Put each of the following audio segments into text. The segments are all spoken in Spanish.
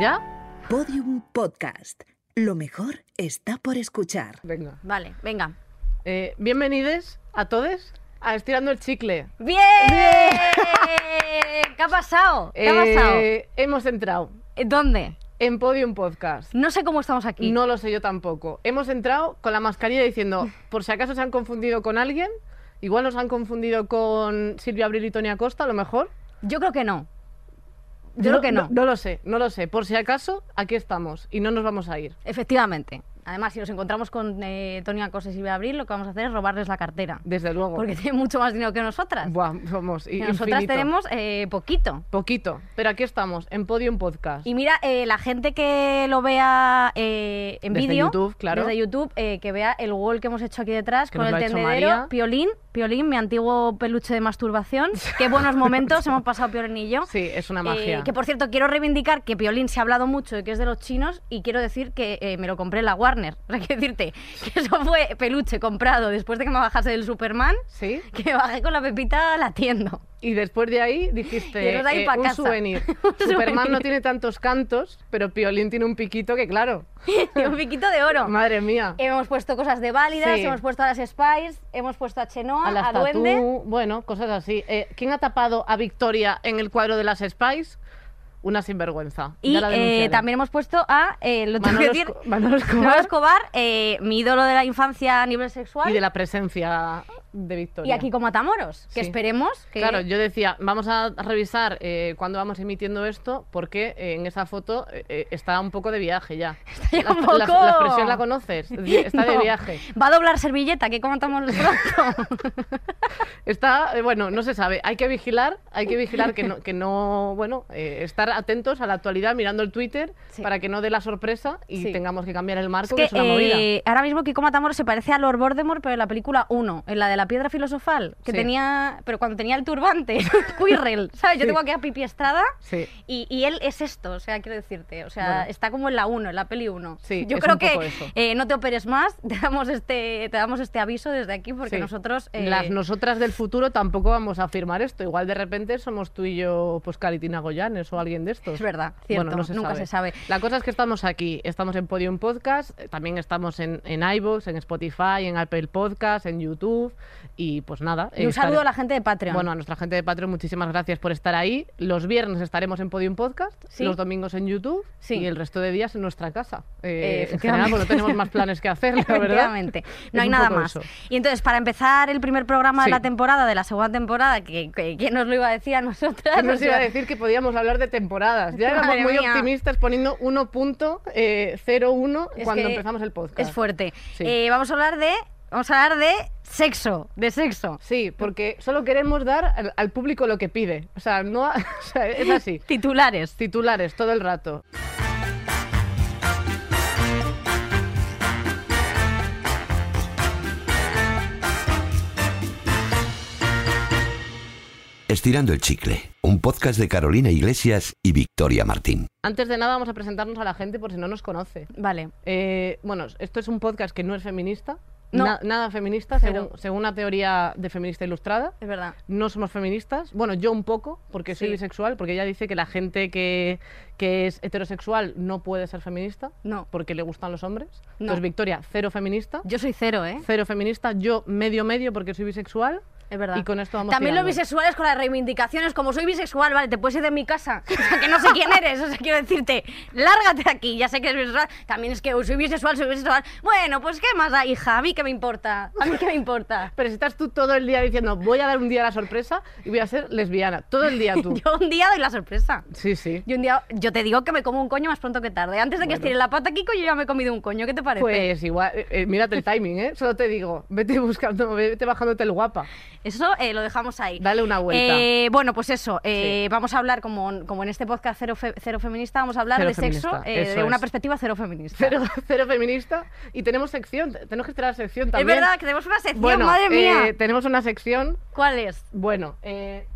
¿Ya? Podium Podcast. Lo mejor está por escuchar. Venga. Vale, venga. Eh, bienvenidos a todos a Estirando el Chicle. ¡Bien! ¿Qué ha pasado? ¿Qué ha pasado? Eh, hemos entrado ¿Dónde? en Podium Podcast. No sé cómo estamos aquí. No lo sé yo tampoco. Hemos entrado con la mascarilla diciendo, por si acaso se han confundido con alguien, igual nos han confundido con Silvia Abril y Tony Acosta, a lo mejor. Yo creo que no. Yo creo que no. No lo sé, no lo sé. Por si acaso, aquí estamos y no nos vamos a ir. Efectivamente. Además, si nos encontramos con eh, Tony Acosta y Abril, lo que vamos a hacer es robarles la cartera. Desde luego. Porque tienen mucho más dinero que nosotras. Buah, vamos, Y nosotras tenemos eh, poquito. Poquito, pero aquí estamos, en Podium Podcast. Y mira, eh, la gente que lo vea eh, en Desde vídeo, YouTube, claro. desde YouTube, que vea el wall que hemos hecho aquí detrás Que con el tendedero. Piolín, Piolín, mi antiguo peluche de masturbación. Qué buenos momentos hemos pasado Piolín y yo. Sí, es una magia. que por cierto, quiero reivindicar que Piolín se ha hablado mucho de que es de los chinos y quiero decir que me lo compré en la Warner. O sea, quiero decirte que eso fue peluche comprado después de que me bajase del Superman, Sí. que bajé con la pepita latiendo. Y después de ahí dijiste, de ahí eh, un casa. souvenir. Un Superman no souvenir. tiene tantos cantos, pero Piolín tiene un piquito que, claro, Y un piquito de oro. madre mía. Hemos puesto cosas de válidas, Sí. hemos puesto a las Spice, hemos puesto a Chenoa, A a Duende. bueno, cosas así. Eh, ¿Quién ha tapado a Victoria en el cuadro de las Spice? Una sinvergüenza. Y eh, también hemos puesto a, eh, lo tengo Manolo, que decir, Manolo Escobar Manolo Escobar, eh, mi ídolo de la infancia a nivel sexual. y de la presencia de Victoria. y aquí como Matamoros, que Sí. esperemos que... Claro, yo decía, vamos a revisar cuando vamos emitiendo esto, porque en esa foto está un poco de viaje ya. ya la, la- expresión la conoces, está de viaje. Va a doblar servilleta, que como Matamoros pronto. Está, bueno, no se sabe. Hay que vigilar, hay que vigilar que no, que no bueno, eh, estar atentos a la actualidad, mirando el Twitter, Sí. para que no dé la sorpresa y Sí. tengamos que cambiar el marco, Es que, que es una movida. eh, ahora mismo Kiko Matamoros se parece a Lord Voldemort, pero en la película 1, en la de la piedra filosofal, que Sí. tenía, pero cuando tenía el turbante, Quirrell, ¿sabes? Yo tengo aquí a Pipi Estrada y, y él es esto, o sea, quiero decirte, o sea, Bueno. está como en la 1, en la peli 1. Sí, Yo creo que eh, no te operes más, te damos este, te damos este aviso desde aquí porque nosotros... eh, Las nosotras del futuro tampoco vamos a afirmar esto. Igual de repente somos tú y yo, pues Caritina Goyanes o alguien de estos. Es verdad, cierto, Bueno, no se nunca sabe. se sabe. La cosa es que estamos aquí, estamos en Podium Podcast, eh, también estamos en, en iVoox, en Spotify, en Apple Podcast, en YouTube y pues nada. y un saludo a la gente de Patreon. Bueno, a nuestra gente de Patreon, muchísimas gracias por estar ahí. Los viernes estaremos en Podium Podcast, Sí. los domingos en YouTube Sí. y el resto de días en nuestra casa. Eh, en general, pues no tenemos más planes que hacer, la verdad. Efectivamente. No hay nada más. eso. Y entonces, para empezar el primer programa Sí. de la temporada, de la segunda temporada, que, que- ¿quién nos lo iba a decir a nosotras? ¿Quién nos iba a decir que podíamos hablar de temporadas? Ya éramos Madre muy mía. optimistas poniendo 1.01 es cuando que empezamos el podcast. Es fuerte. Sí. Eh, vamos a hablar de. Vamos a hablar de sexo, de sexo. Sí, porque solo queremos dar al, al público lo que pide. O sea, no, o sea, es así. Titulares. Titulares todo el rato. Estirando el chicle, un podcast de Carolina Iglesias y Victoria Martín. Antes de nada vamos a presentarnos a la gente por si no nos conoce. Vale. Eh, bueno, esto es un podcast que no es feminista. No. na- nada feminista, según, según una teoría de feminista ilustrada. Es verdad. No somos feministas. Bueno, yo un poco, porque soy Sí. bisexual, porque ella dice que la gente que, que es heterosexual no puede ser feminista, No. porque le gustan los hombres. No. Entonces, Victoria, cero feminista. Yo soy cero, ¿eh? Cero feminista, yo medio medio porque soy bisexual. Es verdad. Y con esto vamos También los tirando. bisexuales con las reivindicaciones, como soy bisexual, vale, te puedes ir de mi casa, o sea, que no sé quién eres, o sea, quiero decirte, lárgate de aquí, ya sé que eres bisexual, también es que soy bisexual, soy bisexual, bueno, pues qué más da, hija, a mí qué me importa, a mí qué me importa. Pero si estás tú todo el día diciendo, voy a dar un día la sorpresa y voy a ser lesbiana. Todo el día tú. Yo un día doy la sorpresa. Sí, sí. Yo un día, yo te digo que me como un coño más pronto que tarde. Antes de que estire la pata, Kiko, yo ya me he comido un coño. ¿Qué te parece? Pues igual, eh, eh, mírate el timing, ¿eh? Solo te digo, vete buscando, vete bajándote el guapa. Eso eh, lo dejamos ahí. Dale una vuelta. Eh, bueno, pues eso. eh, Sí. Vamos a hablar, como, como en este podcast cero, fe- cero feminista, vamos a hablar Cero de sexo feminista, de una es. perspectiva cero feminista. Cero, cero feminista. Y tenemos sección, tenemos que estrar sección es también. verdad que tenemos una sección, Bueno, madre mía. tenemos una sección. ¿Cuál es? Bueno, eh,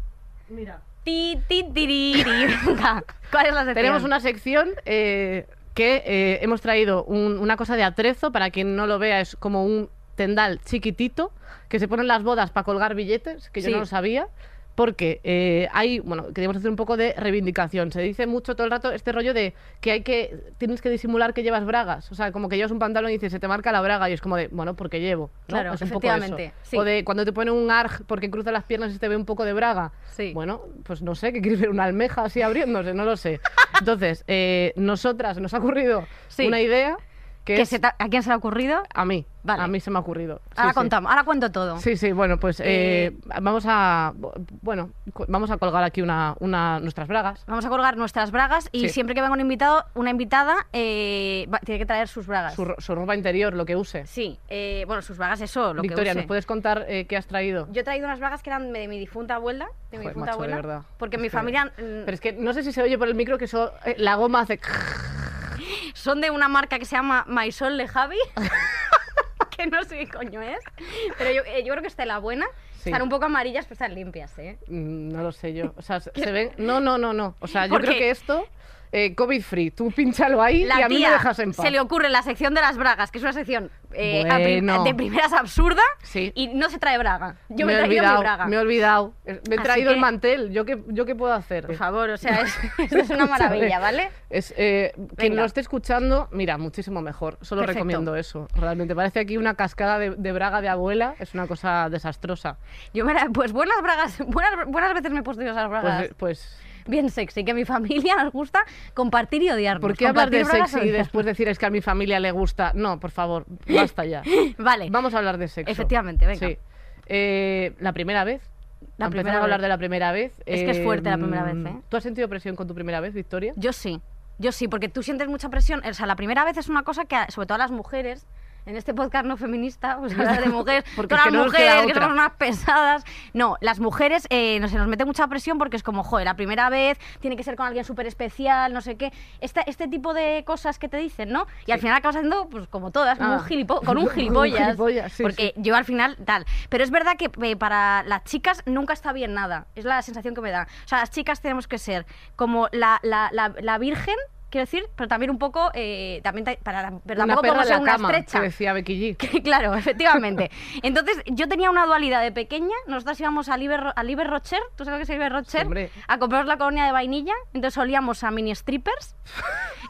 mira. Ti, ti. Venga, ¿Cuál es la sección? Tenemos una sección eh, que eh, hemos traído un- una cosa de atrezo. Para quien no lo vea, es como un tendal chiquitito que se pone en las bodas para colgar billetes, que Sí. yo no lo sabía. Porque eh, hay, bueno, queríamos hacer un poco de reivindicación. Se dice mucho todo el rato este rollo de que hay que, tienes que disimular que llevas bragas. O sea, como que llevas un pantalón y dices, se te marca la braga. Y es como de, bueno, porque llevo. ¿no? Claro, es un poco eso. efectivamente, sí. O de cuando te ponen un arg porque cruza las piernas y te ve un poco de braga. Sí. Bueno, pues no sé, que quieres ver una almeja así abriéndose, no lo sé. Entonces, eh, nosotras nos ha ocurrido Sí. una idea que ¿Que es se te ha- ¿A quién se le ha ocurrido? a mí. Vale. A mí se me ha ocurrido. Sí, ahora sí. contamos, ahora cuento todo. Sí, sí, bueno, pues eh, vamos a bueno, vamos a colgar aquí una, una nuestras bragas. Vamos a colgar nuestras bragas y Sí. siempre que venga un invitado, una invitada, eh, va- tiene que traer sus bragas. Su, su ropa interior, lo que use. Sí, eh, bueno, sus bragas, eso, lo Victoria, que ¿nos use. puedes contar eh, qué has traído? Yo he traído unas bragas que eran de mi difunta abuela, de mi Joder, difunta macho, de abuela, verdad. porque mi que- familia mm, Pero es que no sé si se oye por el micro que eso, eh, la goma hace... son de una marca que se llama Maisol de Javi, que no sé qué coño es, pero yo, eh, yo creo que está la buena. Sí. Están un poco amarillas, pero están limpias, ¿eh? Mm, No lo sé yo. O sea, se ven... No, no, no, no. O sea, yo creo que esto... eh, COVID free. Tú pínchalo ahí La y a mí me dejas en paz. se le ocurre la sección de las bragas, que es una sección eh, prim- de primeras absurda, Sí. y no se trae braga. Yo me, he he traído olvidado, mi braga. me he olvidado. Eh, Me he Así traído el mantel. ¿Yo qué, ¿Yo qué puedo hacer? Por favor, o sea, es, esto es una maravilla, ¿vale? Es, eh, quien lo esté escuchando, mira, muchísimo mejor. Solo Perfecto. recomiendo eso. Realmente parece aquí una cascada de, de braga de abuela. Es una cosa desastrosa. Yo me la- pues buenas bragas, buenas, buenas veces me he puesto yo esas bragas. Pues, pues Bien sexy, que a mi familia nos gusta compartir y odiarnos. ¿por qué hablar de sexy y después decir es que a mi familia le gusta? No, por favor, basta ya. Vale, Vamos a hablar de sexo. Efectivamente, venga. Sí. Eh, la primera vez. La Empezamos primera a hablar vez. de la primera vez. Es que es fuerte la primera vez, ¿eh? ¿Tú has sentido presión con tu primera vez, Victoria? yo sí, yo sí, porque tú sientes mucha presión. O sea, la primera vez es una cosa que, sobre todo a las mujeres, en este podcast no feminista, pues hablar de mujeres, Porque todas es que las no mujeres que somos unas pesadas. No, las mujeres eh, no, se nos mete mucha presión porque es como, joder, la primera vez tiene que ser con alguien súper especial, no sé qué. Esta, este tipo de cosas que te dicen, ¿no? Y al final acabas haciendo, pues como todas, Ah. un gilipo- con un Con un gilipollas. gilipollas, sí, porque yo al final, tal. Pero es verdad que eh, para las chicas nunca está bien nada. Es la sensación que me da. O sea, las chicas tenemos que ser como la, la, la, la virgen, quiero decir, pero también un poco, eh, también ta- para, pero una tampoco en ser la una cama, estrecha. que decía Becky G. Que, claro, efectivamente. Entonces, yo tenía una dualidad de pequeña. Nosotras íbamos a Liber, a Liber Rocher, ¿tú sabes qué es Liber Rocher? Hombre. a compraros la colonia de vainilla. Entonces olíamos a mini strippers.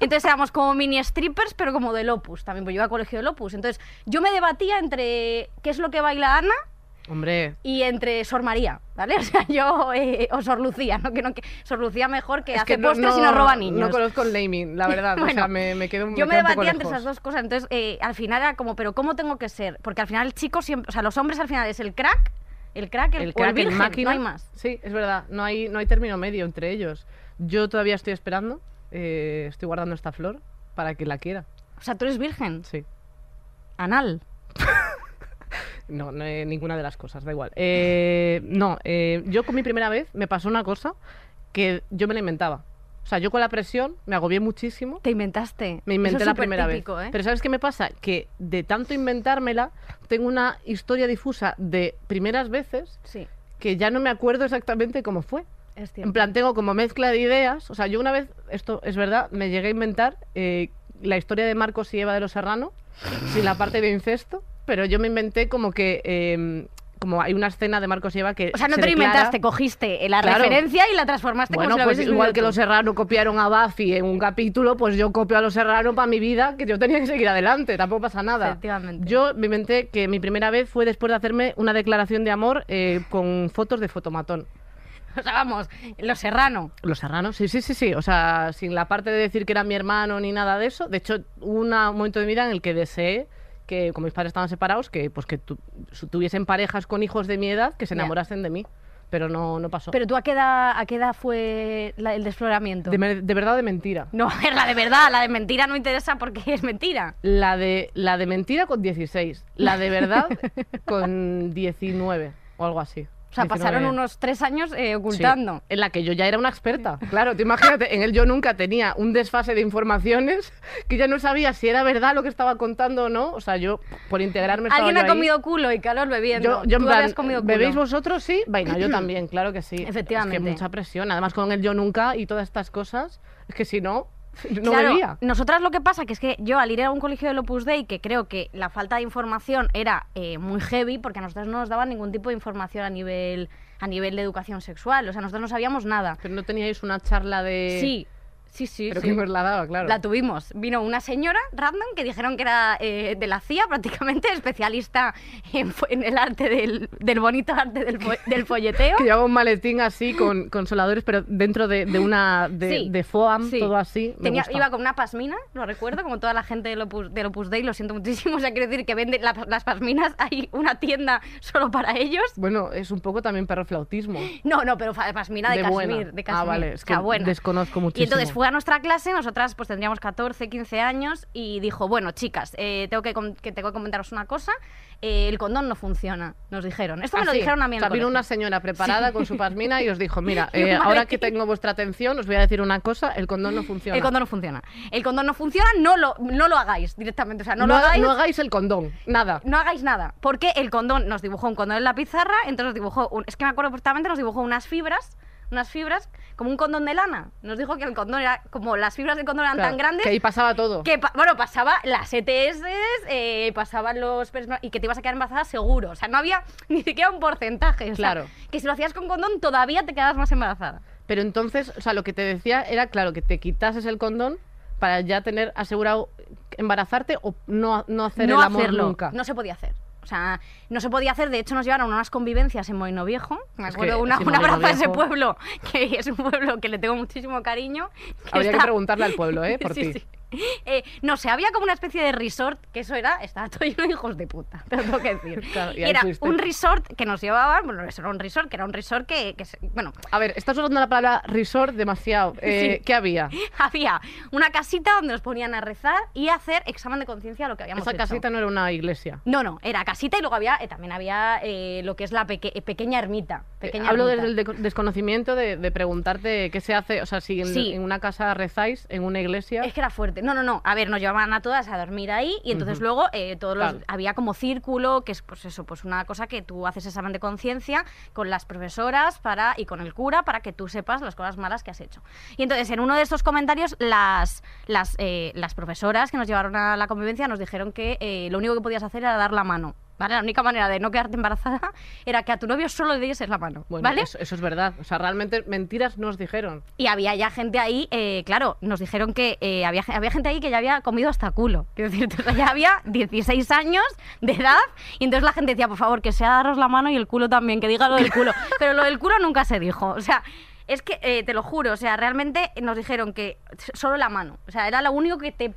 Entonces éramos como mini strippers, pero como del Opus también, porque yo iba al colegio del Opus. Entonces, yo me debatía entre qué es lo que baila Ana Hombre, y entre Sor María, ¿vale? O sea, yo, eh, o Sor Lucía, ¿no? Que, no, que Sor Lucía mejor que es hace que no, postres y no- roba niños. No conozco el naming, la verdad. o Bueno, sea, me, me quedo yo me un debatía entre esas dos cosas, entonces eh, al final era como, pero ¿cómo tengo que ser? Porque al final el chico siempre, o sea, los hombres al final es el crack, el crack, el, el o el crack, el virgen, máquina. no hay más. Sí, es verdad. No hay, no hay término medio entre ellos. Yo todavía estoy esperando. eh, estoy guardando esta flor para que la quiera. O sea, tú eres virgen, Sí. anal. No, no eh, ninguna de las cosas, da igual. Eh, no, eh, yo con mi primera vez me pasó una cosa que yo me la inventaba. O sea, yo con la presión me agobié muchísimo. Te inventaste. Me Eso inventé es la primera típico, vez. ¿eh? Pero ¿sabes qué me pasa? Que de tanto inventármela, tengo una historia difusa de primeras veces Sí, que ya no me acuerdo exactamente cómo fue. es. En plan, tengo como mezcla de ideas. O sea, yo una vez, esto es verdad, me llegué a inventar eh, la historia de Marcos y Eva de los Serrano, sin la parte de incesto, pero yo me inventé como que. eh, como hay una escena de Marcos y Eva que. o sea, no se te lo declara- inventaste, cogiste la Claro. referencia y la transformaste Bueno, como si lo pues hubieses igual que tú. los Serrano copiaron a Buffy en un capítulo, pues yo copio a los Serrano para mi vida, que yo tenía que seguir adelante, tampoco pasa nada. Efectivamente. Yo me inventé que mi primera vez fue después de hacerme una declaración de amor eh, con fotos de fotomatón. O sea, vamos, los serrano. Los serranos, sí, sí, sí, sí. O sea, sin la parte de decir que era mi hermano ni nada de eso. De hecho, hubo un momento de mi vida en el que deseé que, como mis padres estaban separados, que pues que tu- tuviesen parejas con hijos de mi edad que se enamorasen de mí. Pero no, no pasó. Pero tú, ¿a qué edad, a qué edad fue la- el desfloramiento? de verdad o de mentira. No, a ver, la de verdad, la de mentira no interesa porque es mentira. La de, la de mentira con 16. La de verdad con 19 o algo así. O sea, 19. pasaron unos tres años eh, Sí, ocultando. en la que yo ya era una experta. Claro, tú imagínate, en el yo nunca tenía un desfase de informaciones que ya no sabía si era verdad lo que estaba contando o no. O sea, yo, por integrarme Alguien ha ahí. comido culo y calor bebiendo. Yo, yo Tú plan, comido culo. ¿bebéis vosotros? Sí. Vaina, yo también, claro que sí. Efectivamente. Es que mucha presión. Además, con el yo nunca y todas estas cosas, es que si no, no Claro, bebía. Nosotras lo que pasa que es que yo al ir a un colegio del Opus Dei, que creo que la falta de información era eh, muy heavy, porque a nosotros no nos daban ningún tipo de información a nivel, a nivel de educación sexual. O sea, nosotros no sabíamos nada. Pero no teníais una charla de... Sí, sí, sí. Pero sí. que nos la daba, claro. La tuvimos. Vino una señora random que dijeron que era eh, de la CIA, prácticamente especialista en, el arte del, del bonito arte del, del folleteo. Que llevaba un maletín así con consoladores, pero dentro de, de una... De, Sí, de foam, sí. todo así. me Tenía, gusta. iba con una pasmina, lo recuerdo, como toda la gente del Opus, del Opus Dei, lo siento muchísimo. O sea, quiero decir que vende la- las pasminas, hay una tienda solo para ellos. Bueno, es un poco también perroflautismo. No, no, pero pasmina de, De buena. Kashmir, de Ah, Kashmir. vale, es o sea, que desconozco Y muchísimo. entonces fue a nuestra clase, nosotras pues tendríamos 14, 15 años, y dijo, bueno, chicas, eh, tengo que, tengo que comentaros una cosa, eh, el condón no funciona, nos dijeron. Esto me lo Así. dijeron a mí O sea, vino una señora preparada con su pasmina y os dijo, mira, eh, ahora que tengo vuestra atención, os voy a decir una cosa, el condón no funciona. El condón no funciona. El condón no funciona, no lo, no lo hagáis directamente. O sea, no, no, lo hagáis. no hagáis el condón, nada. no hagáis nada, porque el condón nos dibujó un condón en la pizarra, entonces nos dibujó, un- es que me acuerdo perfectamente, nos dibujó unas fibras, unas fibras, como un condón de lana. Nos dijo que el condón era, como las fibras del condón eran Claro, tan grandes, Que ahí pasaba todo. que, bueno, pasaba las ETS, eh, pasaban los... y que te ibas a quedar embarazada seguro. O sea, no había ni siquiera un porcentaje. o sea, Claro. que si lo hacías con condón todavía te quedabas más embarazada. Pero entonces, o sea, lo que te decía era, claro, que te quitases el condón para ya tener asegurado embarazarte o no, no hacer no el amor hacerlo, nunca. No se podía hacer. O sea, no se podía hacer. De hecho, nos llevaron a unas convivencias en Moino Viejo. Me Es acuerdo que una, sí, un abrazo a ese pueblo, que es un pueblo que le tengo muchísimo cariño. Habría que preguntarle al pueblo, ¿eh? Por Sí, ti. sí. Eh, no sé, había como una especie de resort, que eso era, estaba todo lleno de hijos de puta, te lo tengo que decir. Claro, y era fuiste. un resort que nos llevaban, bueno, eso era un resort, que era un resort que, bueno, A ver, estás usando la palabra resort demasiado. Eh, Sí. ¿Qué había? había una casita donde nos ponían a rezar y a hacer examen de conciencia de lo que habíamos Esa hecho. casita no era una iglesia. No, no, era casita y luego había, eh, también había lo que es la peque- pequeña ermita. Pequeña Hablo ermita. desde el de- desconocimiento de, de preguntarte qué se hace, o sea, si en, Sí. en una casa rezáis, en una iglesia. Es que era fuerte. No, no, no. A ver, nos llevaban a todas a dormir ahí y entonces luego eh, todos los, Claro. había como círculo, que es pues eso, pues una cosa que tú haces examen de conciencia con las profesoras para y con el cura para que tú sepas las cosas malas que has hecho. Y entonces en uno de estos comentarios las las, eh, las profesoras que nos llevaron a la convivencia nos dijeron que eh, lo único que podías hacer era dar la mano. ¿Vale? La única manera de no quedarte embarazada era que a tu novio solo le dieses la mano. Bueno, ¿Vale? eso, eso es verdad. O sea, realmente mentiras nos dijeron. Y había ya gente ahí, eh, claro, nos dijeron que eh, había, había gente ahí que ya había comido hasta culo. Quiero decir, ya había 16 años de edad y entonces la gente decía, por favor, que sea daros la mano y el culo también, que diga lo del culo. Pero lo del culo nunca se dijo. O sea, es que, eh, te lo juro, o sea, realmente nos dijeron que solo la mano. O sea, era lo único que te...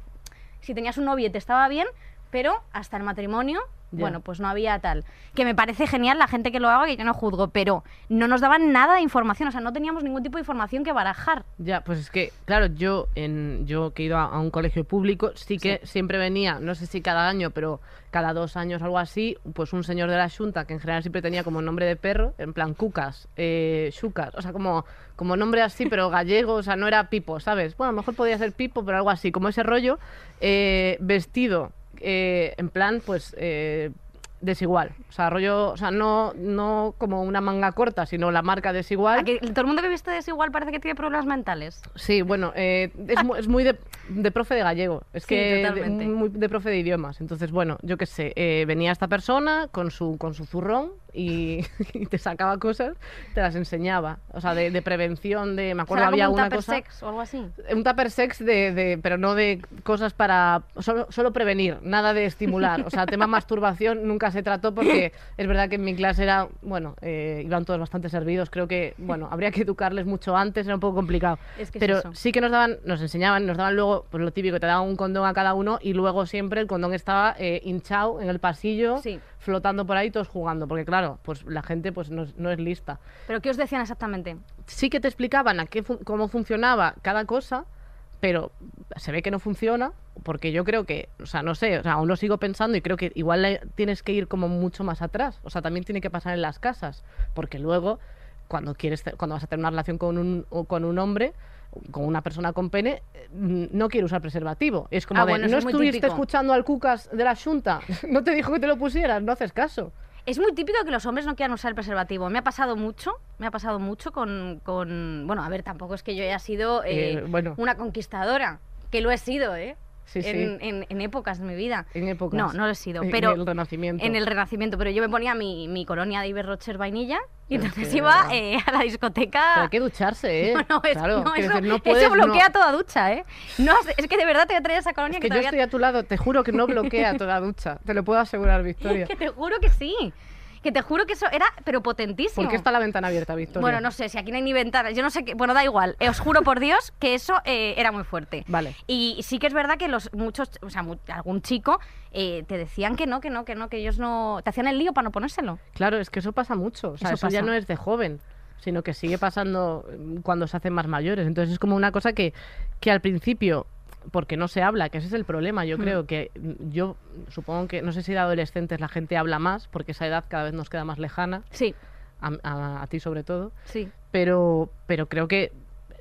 Si tenías un novio y te estaba bien, pero hasta el matrimonio... Bueno, pues no había tal. Que me parece genial la gente que lo haga, que yo no juzgo, pero no nos daban nada de información, o sea, no teníamos ningún tipo de información que barajar. Ya, pues es que, claro, yo en yo que he ido a, a un colegio público, sí que siempre venía, no sé si cada año, pero cada dos años algo así, pues un señor de la Junta, que en general siempre tenía como nombre de perro, en plan Cucas, eh, Xucas, o sea, como, como nombre así, pero gallego, o sea, no era Pipo, ¿sabes? Bueno, a lo mejor podía ser Pipo, pero algo así, como ese rollo, eh, vestido, eh, en plan, pues... eh, desigual, o sea, rollo, o sea, no, no como una manga corta, sino la marca desigual. ¿A que todo el mundo que viste desigual parece que tiene problemas mentales. Sí, bueno, eh, es, es muy de, de profe de gallego. Es Sí, que de, totalmente. muy de profe de idiomas. Entonces, bueno, yo qué sé, eh, venía esta persona con su, con su zurrón y, y te sacaba cosas, te las enseñaba. O sea, de, de prevención, de. Me O acuerdo sea, había un una tupper cosa. sex o algo así. Un tupper sex, de, de- pero no de cosas para. Solo, solo prevenir, nada de estimular. O sea, tema masturbación nunca se trató porque es verdad que en mi clase era. Bueno, eh, iban todos bastante servidos. Creo que, bueno, habría que educarles mucho antes, era un poco complicado. Es que es pero eso. sí que nos daban, nos enseñaban, nos daban luego, pues lo típico, te daban un condón a cada uno y luego siempre el condón estaba eh, hinchado en el pasillo, Sí. flotando por ahí, todos jugando. Porque claro, pues la gente pues no, es- no es lista ¿Pero qué os decían exactamente? sí que te explicaban a qué cómo funcionaba cada cosa, pero se ve que no funciona, porque yo creo que, o sea, no sé, o sea, aún lo sigo pensando y creo que igual tienes que ir como mucho más atrás. O sea, también tiene que pasar en las casas, porque luego, cuando quieres, cuando vas a tener una relación con un, con un hombre, con una persona con pene, eh, no quiere usar preservativo. Es como Ah, de, bueno, no es estuviste escuchando al Cucas de la Junta, no te dijo que te lo pusieras, no haces caso. Es muy típico que los hombres no quieran usar el preservativo. Me ha pasado mucho, me ha pasado mucho con... con- bueno, a ver, tampoco es que yo haya sido eh, Eh, bueno. una conquistadora, que lo he sido, ¿eh? Sí, en, en- en épocas de mi vida. En épocas. No, no lo he sido, En pero... el Renacimiento. En el Renacimiento, pero yo me ponía mi, mi colonia de Iberrocher vainilla y entonces iba eh, a la discoteca... Pero hay que ducharse, ¿eh? No, no, es- claro, no, eso, decir, no eso puedes, bloquea no- toda ducha, ¿eh? No, es que de verdad te voy a traer esa colonia Es que, que yo estoy a tu lado, te juro que no bloquea toda ducha. Te lo puedo asegurar, Victoria. Que te juro que sí. Que te juro que eso era, pero potentísimo. ¿Por qué está la ventana abierta, Victoria? Bueno, no sé, si aquí no hay ni ventanas, yo no sé qué. Bueno, da igual. Eh, os juro por Dios que eso eh, era muy fuerte. Vale. Y sí que es verdad que los muchos, o sea, mu- algún chico eh, te decían que no, que no, que no, que ellos no. Te hacían el lío para no ponérselo. Claro, es que eso pasa mucho. O sea, Eso eso, ya no es de joven, sino que sigue pasando mm, cuando se hacen más mayores. Entonces es como una cosa que, que al principio, porque no se habla, que ese es el problema. Yo Mm. creo que mm, yo supongo que, no sé si de adolescentes la gente habla más, porque esa edad cada vez nos queda más lejana, Sí, a, a- a ti sobre todo, sí. pero, pero creo que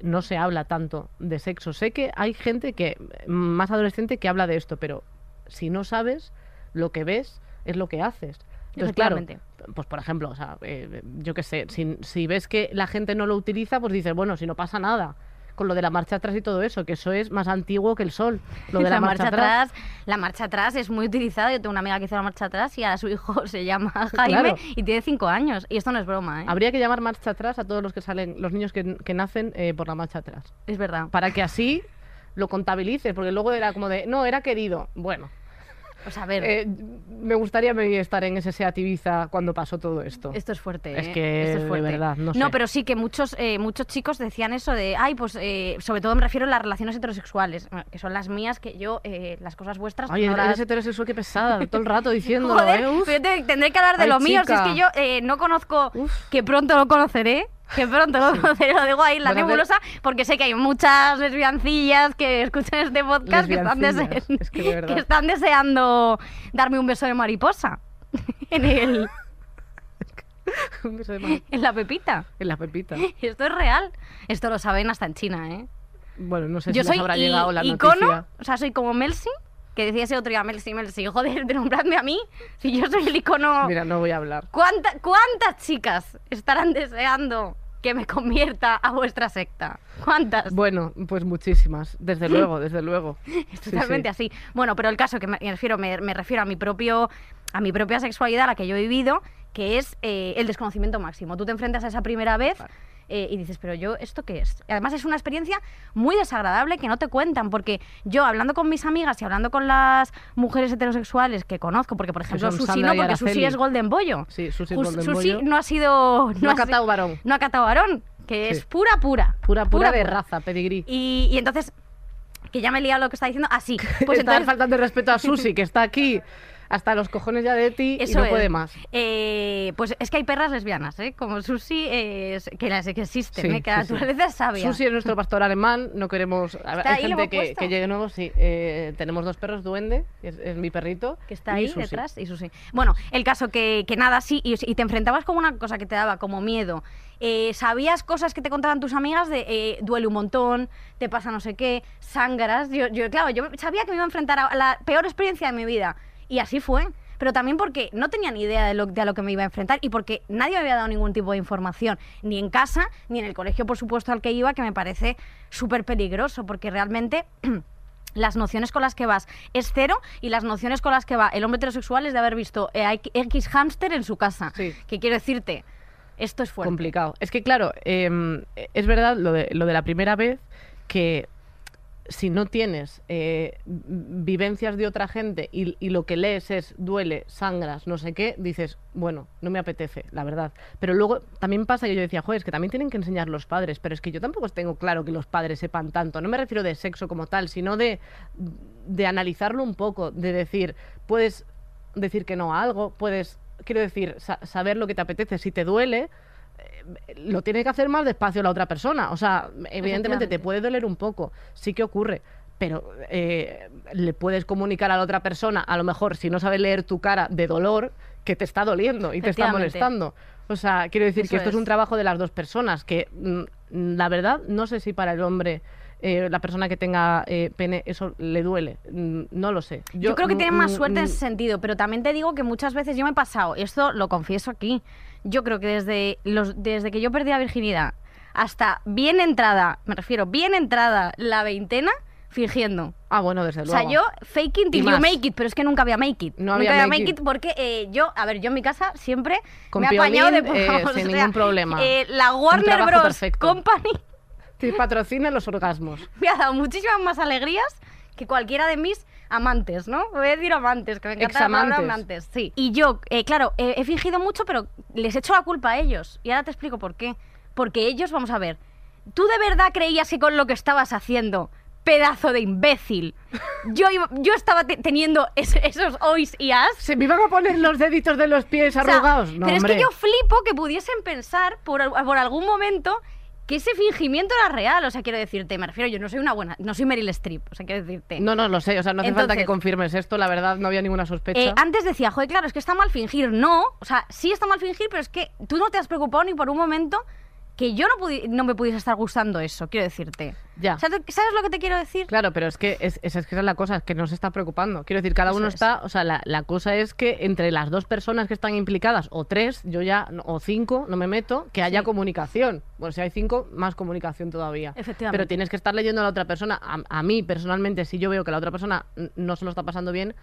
no se habla tanto de sexo. Sé que hay gente que, más adolescente, que habla de esto, pero si no sabes, lo que ves es lo que haces. Entonces, claro, pues por ejemplo, o sea, eh, yo qué sé, si, si ves que la gente no lo utiliza, pues dices, bueno, si no pasa nada. Con lo de la marcha atrás y todo eso, que eso es más antiguo que el sol. Lo de la, marcha, atrás. La marcha atrás es muy utilizada. Yo tengo una amiga que hizo la marcha atrás y ahora su hijo se llama Jaime Claro. y tiene cinco años. Y esto no es broma, ¿eh? Habría que llamar marcha atrás a todos los que salen, los niños que, que nacen eh, por la marcha atrás. Es verdad. Para que así lo contabilices, porque luego era como de, no, era querido. Bueno, A ver, eh, me gustaría estar en ese Seat Ibiza cuando pasó todo esto. esto es fuerte. es ¿eh? que, Esto es de fuerte. verdad, no sé. pero sí que muchos, eh, muchos chicos decían eso de, ay, pues eh, sobre todo me refiero a las relaciones heterosexuales, eh, que son las mías, que yo, eh, las cosas vuestras, Oye, no las... eres heterosexual, qué pesada, todo el rato diciéndolo, Joder, pero yo te- tendré que hablar de Ay, lo mío, si es que yo eh, no conozco, Uf. que pronto lo conoceré. Que pronto lo conoceré, lo digo ahí la ver- nebulosa, porque sé que hay muchas lesbiancillas que escuchan este podcast que están, dese- Lesbiancillas, es que de verdad. que están deseando darme un beso de mariposa en, el, Un beso de mano en la pepita. en la pepita. Esto es real. Esto lo saben hasta en China, ¿eh? Bueno, no sé Yo si soy les habrá llegado la icono, noticia. o sea, soy como Melsi, que decía ese otro día, Melsi, Melsi, joder, de nombradme a mí, si yo soy el icono... Mira, no voy a hablar. ¿Cuánta- ¿Cuántas chicas estarán deseando que me convierta a vuestra secta? ¿Cuántas? Bueno, pues muchísimas, desde luego, desde luego. Es totalmente sí. así. Bueno, pero el caso que me me refiero, me, me refiero a mi propio, a mi propia sexualidad, a la que yo he vivido, que es eh, el desconocimiento máximo. Tú te enfrentas a esa primera vez eh, y dices, pero yo, ¿esto qué es? Y además es una experiencia muy desagradable que no te cuentan, porque yo hablando con mis amigas y hablando con las mujeres heterosexuales que conozco, porque por ejemplo Susi Sandra no, porque Susi es Golden Bollo. Sí, Susi es Golden Susi Bollo. no ha sido... No ha catado varón. No ha catado varón, que Sí. es pura, pura. Pura, pura de raza, pedigrí. Y, y entonces, que ya me he liado lo que está diciendo, así. Pues Está entonces, faltando de respeto a Susi, que está aquí hasta los cojones ya de ti y no es. puede más. Eh, pues es que hay perras lesbianas, ¿eh? Como Susi, eh, que las que existen, Sí, ¿eh? que la sí, sí. naturaleza es sabia. Susi es nuestro pastor alemán, no queremos... a ver, Está hay ahí, gente que, llegue nuevo, sí. Eh, tenemos dos perros, Duende, es, es mi perrito. que está ahí Susi. detrás y Susi. Bueno, el caso que, que nada así, y, y te enfrentabas con una cosa que te daba como miedo. Eh, ¿Sabías cosas que te contaban tus amigas de eh, duele un montón, te pasa no sé qué, sangras? Yo, yo, claro, yo sabía que me iba a enfrentar a la peor experiencia de mi vida. Y así fue. Pero también porque no tenía ni idea de, lo, de a lo que me iba a enfrentar y porque nadie me había dado ningún tipo de información, ni en casa, ni en el colegio, por supuesto, al que iba, que me parece súper peligroso, porque realmente las nociones con las que vas es cero y las nociones con las que va el hombre heterosexual es de haber visto eh, X hámster en su casa. Sí. Que quiero decirte, esto es fuerte. complicado. Es que, claro, em, es verdad lo de, lo de la primera vez que si no tienes eh, vivencias de otra gente y, y lo que lees es duele, sangras, no sé qué, dices, bueno, no me apetece, la verdad. Pero luego también pasa que yo decía, joder, es que también tienen que enseñar los padres, pero es que yo tampoco tengo claro que los padres sepan tanto. No me refiero de sexo como tal, sino de, de analizarlo un poco, de decir, puedes decir que no a algo, puedes, quiero decir, sa- saber lo que te apetece, si te duele, lo tiene que hacer más despacio la otra persona. O sea, evidentemente te puede doler un poco, sí que ocurre, pero eh, le puedes comunicar a la otra persona, a lo mejor si no sabe leer tu cara de dolor, que te está doliendo y te está molestando. O sea, quiero decir Eso que esto es. es. un trabajo de las dos personas, que mm, la verdad no sé si para el hombre, eh, la persona que tenga eh, pene, eso le duele. Mm, no lo sé. Yo, creo que tienen más mm, suerte en ese sentido, pero también te digo que muchas veces yo me he pasado, y esto lo confieso aquí, yo creo que desde, los, desde que yo perdí la virginidad hasta bien entrada, me refiero, bien entrada la veintena, fingiendo. Ah, bueno, desde O luego. sea, yo fake it Y till you make it, pero es que nunca había make it. No nunca había make make it. it porque eh, yo, a ver, yo en mi casa siempre Con me he apañado de eh, sin o sea, ningún problema. eh, la Warner Bros. perfecto. Company Sí, patrocina los orgasmos. me ha dado muchísimas más alegrías que cualquiera de mis amantes, ¿no? Voy a decir amantes, que me encanta la palabra Examantes. amantes. Sí. Y yo, eh, claro, eh, he fingido mucho, pero les echo la culpa a ellos. Y ahora te explico por qué. Porque ellos, vamos a ver, ¿tú de verdad creías que con lo que estabas haciendo, pedazo de imbécil, yo, iba- yo estaba te- teniendo es- esos ois y as? ¿Se me iban a poner los deditos de los pies O sea, arrugados? No, pero hombre. es que yo flipo que pudiesen pensar por algún momento que ese fingimiento era real. O sea, quiero decirte, me refiero, yo no soy una buena, no soy Meryl Streep. O sea, quiero decirte. No, no lo sé, o sea, no hace falta que confirmes esto, la verdad no había ninguna sospecha. Eh, antes decía, joder, claro, es que está mal fingir. No, o sea, sí está mal fingir, pero es que tú no te has preocupado ni por un momento que yo no, no me pudiese estar gustando eso, quiero decirte. Ya. O sea, ¿tú- ¿Sabes lo que te quiero decir? Claro, pero es que es, es, es que esa es la cosa, es que no se está preocupando. Quiero decir, cada Eso uno es. está, o sea, la, la cosa es que entre las dos personas que están implicadas, o tres, yo ya, o cinco, no me meto, que haya Sí. comunicación. Bueno, si hay cinco, más comunicación todavía. Efectivamente. Pero tienes que estar leyendo a la otra persona. A, a mí, personalmente, si yo veo que la otra persona no se lo está pasando bien,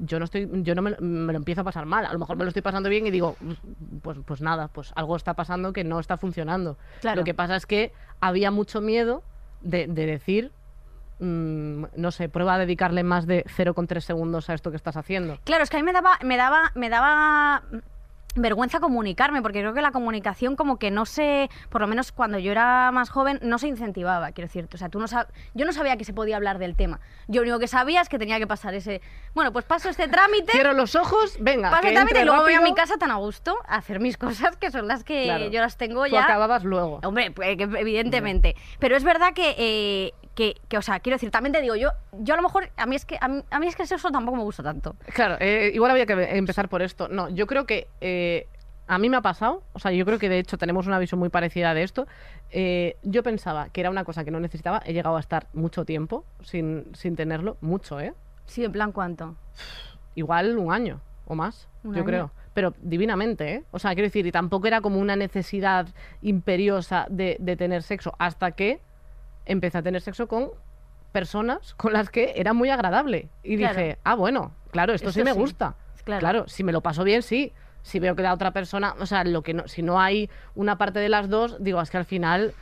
yo no estoy yo no me, me lo empiezo a pasar mal. A lo mejor me lo estoy pasando bien y digo pues pues nada pues algo está pasando que no está funcionando Claro. lo que pasa es que había mucho miedo de, de decir mm, no sé prueba a dedicarle más de 0,3 segundos a esto que estás haciendo. Claro, es que a mí me daba, me daba, me daba vergüenza comunicarme, porque creo que la comunicación como que no se, por lo menos cuando yo era más joven, no se incentivaba, quiero decirte. O sea, tú no sab- yo no sabía que se podía hablar del tema. Yo lo único que sabía es que tenía que pasar ese, bueno, pues paso este trámite, cierro los ojos venga paso el trámite y luego voy a mi casa tan a gusto a hacer mis cosas, que son las que Claro. yo las tengo Tú ya. acababas luego Hombre, pues, evidentemente. Pero es verdad que, eh, que, que, o sea, quiero decir, también te digo, yo, yo a lo mejor, a mí es que, a mí, a mí es que eso tampoco me gusta tanto. Claro, eh, igual había que empezar por esto. No, yo creo que eh, a mí me ha pasado, o sea, yo creo que de hecho tenemos una visión muy parecida de esto. Eh, yo pensaba que era una cosa que no necesitaba, he llegado a estar mucho tiempo sin, sin tenerlo, mucho, ¿eh? Sí, en plan, ¿cuánto? Igual un año o más, ¿Un yo año? creo. Pero divinamente, ¿eh? O sea, quiero decir, y tampoco era como una necesidad imperiosa de, de tener sexo, hasta que empecé a tener sexo con personas con las que era muy agradable. Y Claro. dije, ah, bueno, claro, esto, sí me sí, gusta. claro. Claro. si me lo paso bien, sí. Si veo que la otra persona, o sea, lo que no, si no hay una parte de las dos, digo, es que al final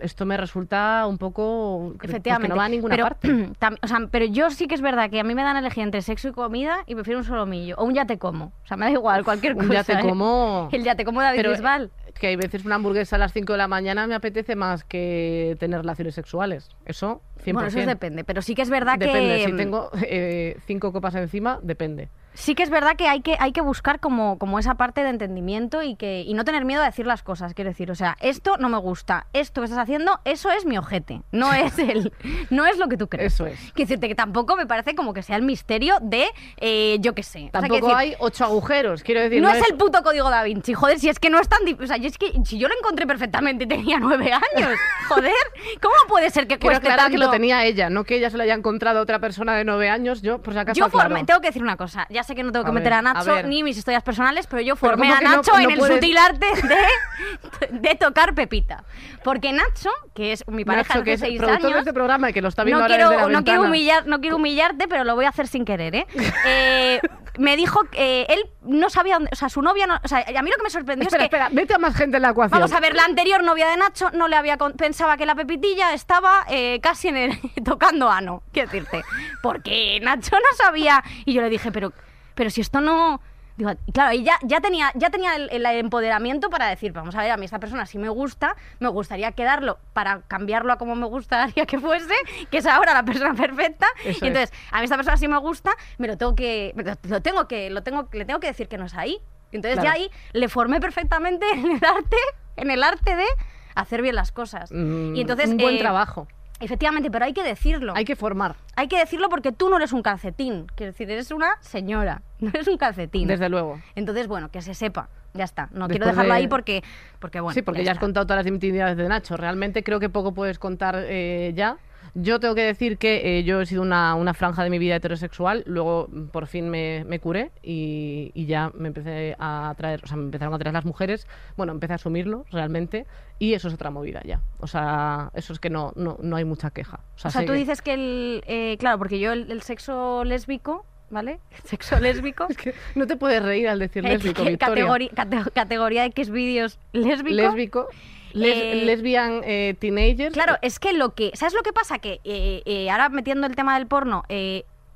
esto me resulta un poco pues, Efectivamente. que no va a ninguna pero, parte. tam- o sea, pero yo sí que es verdad que a mí me dan a elegir entre sexo y comida y prefiero un solomillo. O un ya te como. O sea, me da igual, cualquier cosa. Un ya te ¿eh? como. El ya te como David Pero, Bisbal. Que hay veces una hamburguesa a las 5 de la mañana me apetece más que tener relaciones sexuales. Eso, 100%. Bueno, eso es depende. Pero sí que es verdad Depende, que. si tengo eh, cinco copas encima, depende. Sí que es verdad que hay que, hay que buscar como, como esa parte de entendimiento y, que, y no tener miedo a decir las cosas, quiero decir. O sea, esto no me gusta, esto que estás haciendo, eso es mi ojete, no es el, no es lo que tú crees. Eso es. Quiero decirte que tampoco me parece como que sea el misterio de, eh, yo qué sé. O sea, Tampoco decir, hay ocho agujeros, quiero decir. no, es, el puto código da Vinci, joder, si es que no es tan difícil. O sea, yo es que si yo lo encontré perfectamente y tenía nueve años, joder, ¿cómo puede ser que cueste tanto? que lo tenía ella, no que ella se lo haya encontrado a otra persona de nueve años. Yo, por si acaso, Yo formé, tengo que decir una cosa, ya sé que no tengo que A meter ver, a Nacho ni mis historias personales, pero yo formé ¿cómo a no- Nacho no en el sutil arte de, de tocar pepita. Porque Nacho, que es mi pareja Nacho, que hace es seis productor de años, este programa y que lo está viendo no ahora quiero, desde la no, quiero humillar, no quiero humillarte, pero lo voy a hacer sin querer, ¿eh? Eh, me dijo que él no sabía dónde, o sea, su novia no, o sea, a mí lo que me sorprendió Espera, es que espera, mete a más gente en la ecuación. Vamos a ver, la anterior novia de Nacho no le había con- pensaba que la pepitilla estaba eh, casi en el, tocando ano, quiero decirte. Porque Nacho no sabía. Y yo le dije, pero, pero si esto no. Digo, y claro, y ya, ya tenía, ya tenía el, el empoderamiento para decir, vamos a ver, a mí esta persona sí me gusta, me gustaría quedarlo para cambiarlo a como me gustaría que fuese, que es ahora la persona perfecta. Eso y entonces, a mí esta persona sí me gusta, me lo tengo que, lo, tengo que, lo tengo, le tengo que decir que no es ahí. Entonces Claro. ya ahí le formé perfectamente en el arte, en el arte de hacer bien las cosas. Mm, y entonces un buen eh, trabajo. Efectivamente, pero hay que decirlo. Hay que formar, Hay que decirlo porque tú no eres un calcetín. Quiero decir, eres una señora, no eres un calcetín. desde luego. Entonces, bueno, que se sepa. Ya está. No Después quiero dejarlo de- ahí porque, porque bueno. sí, porque ya has está. contado todas las intimidades de Nacho. Realmente creo que poco puedes contar eh, ya. Yo tengo que decir que eh, yo he sido una, una franja de mi vida heterosexual, luego mm, por fin me, me curé y, y ya me empecé a traer, o sea, me empezaron a traer las mujeres, bueno, empecé a asumirlo realmente y eso es otra movida ya. O sea, eso es que no, no, no hay mucha queja. O sea, O sea, tú que- dices que el. eh, claro, porque yo el, el sexo lésbico, ¿vale? Sexo lésbico. Es que no te puedes reír al decir lésbico, Victoria. categori- cate- categoría X vídeos lésbico. Lésbico. Les- Eh, lesbian eh, teenagers. Claro, es que lo que. ¿Sabes lo que pasa? Que eh, ahora metiendo el tema del porno,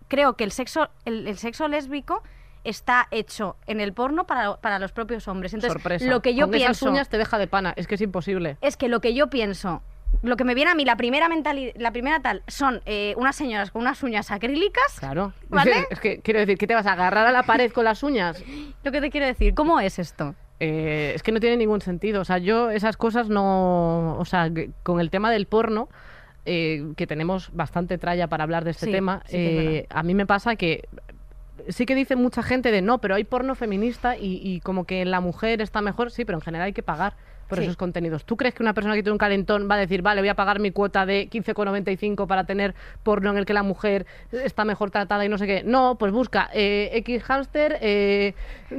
creo que el sexo, el, el sexo lésbico está hecho en el porno para, para los propios hombres. Entonces, Sorpresa. lo que yo Con esas pienso uñas te deja de pana. Es que es imposible. es que lo que yo pienso, lo que me viene a mí, la primera mentalidad, la primera tal, son eh, unas señoras con unas uñas acrílicas. Claro. ¿Vale? Es que quiero decir, ¿qué te vas a agarrar a la pared con las uñas? Lo que te quiero decir, ¿cómo es esto? Eh, es que no tiene ningún sentido. O sea, yo esas cosas no. O sea, con el tema del porno, eh, que tenemos bastante tralla para hablar de este Sí, tema, sí eh, a mí me pasa que. Sí que dice mucha gente de no, pero hay porno feminista y, y como que la mujer está mejor, sí, pero en general hay que pagar por Sí. esos contenidos. ¿Tú crees que una persona que tiene un calentón va a decir, vale, voy a pagar mi cuota de 15,95 para tener porno en el que la mujer está mejor tratada y no sé qué? No, pues busca eh, X hámster, eh,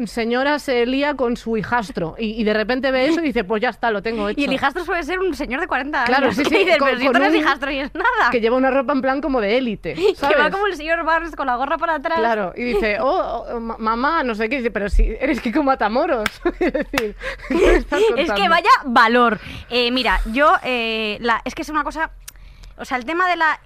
señora se lía con su hijastro y, y de repente ve eso y dice, pues ya está, lo tengo hecho. Y el hijastro suele ser un señor de 40 años. Claro, sí, sí, con- pero si tú eres hijastro y es nada. Que lleva una ropa en plan como de élite, ¿sabes? Que va como el señor Barnes con la gorra para atrás. Claro, y dice, oh, oh, ma- mamá, no sé qué, dice, pero si eres Kiko Matamoros. es decir, ¿qué me estás Es que contando? Vaya valor. Eh, mira, yo, eh, la, es que es una cosa, o sea, el tema de la,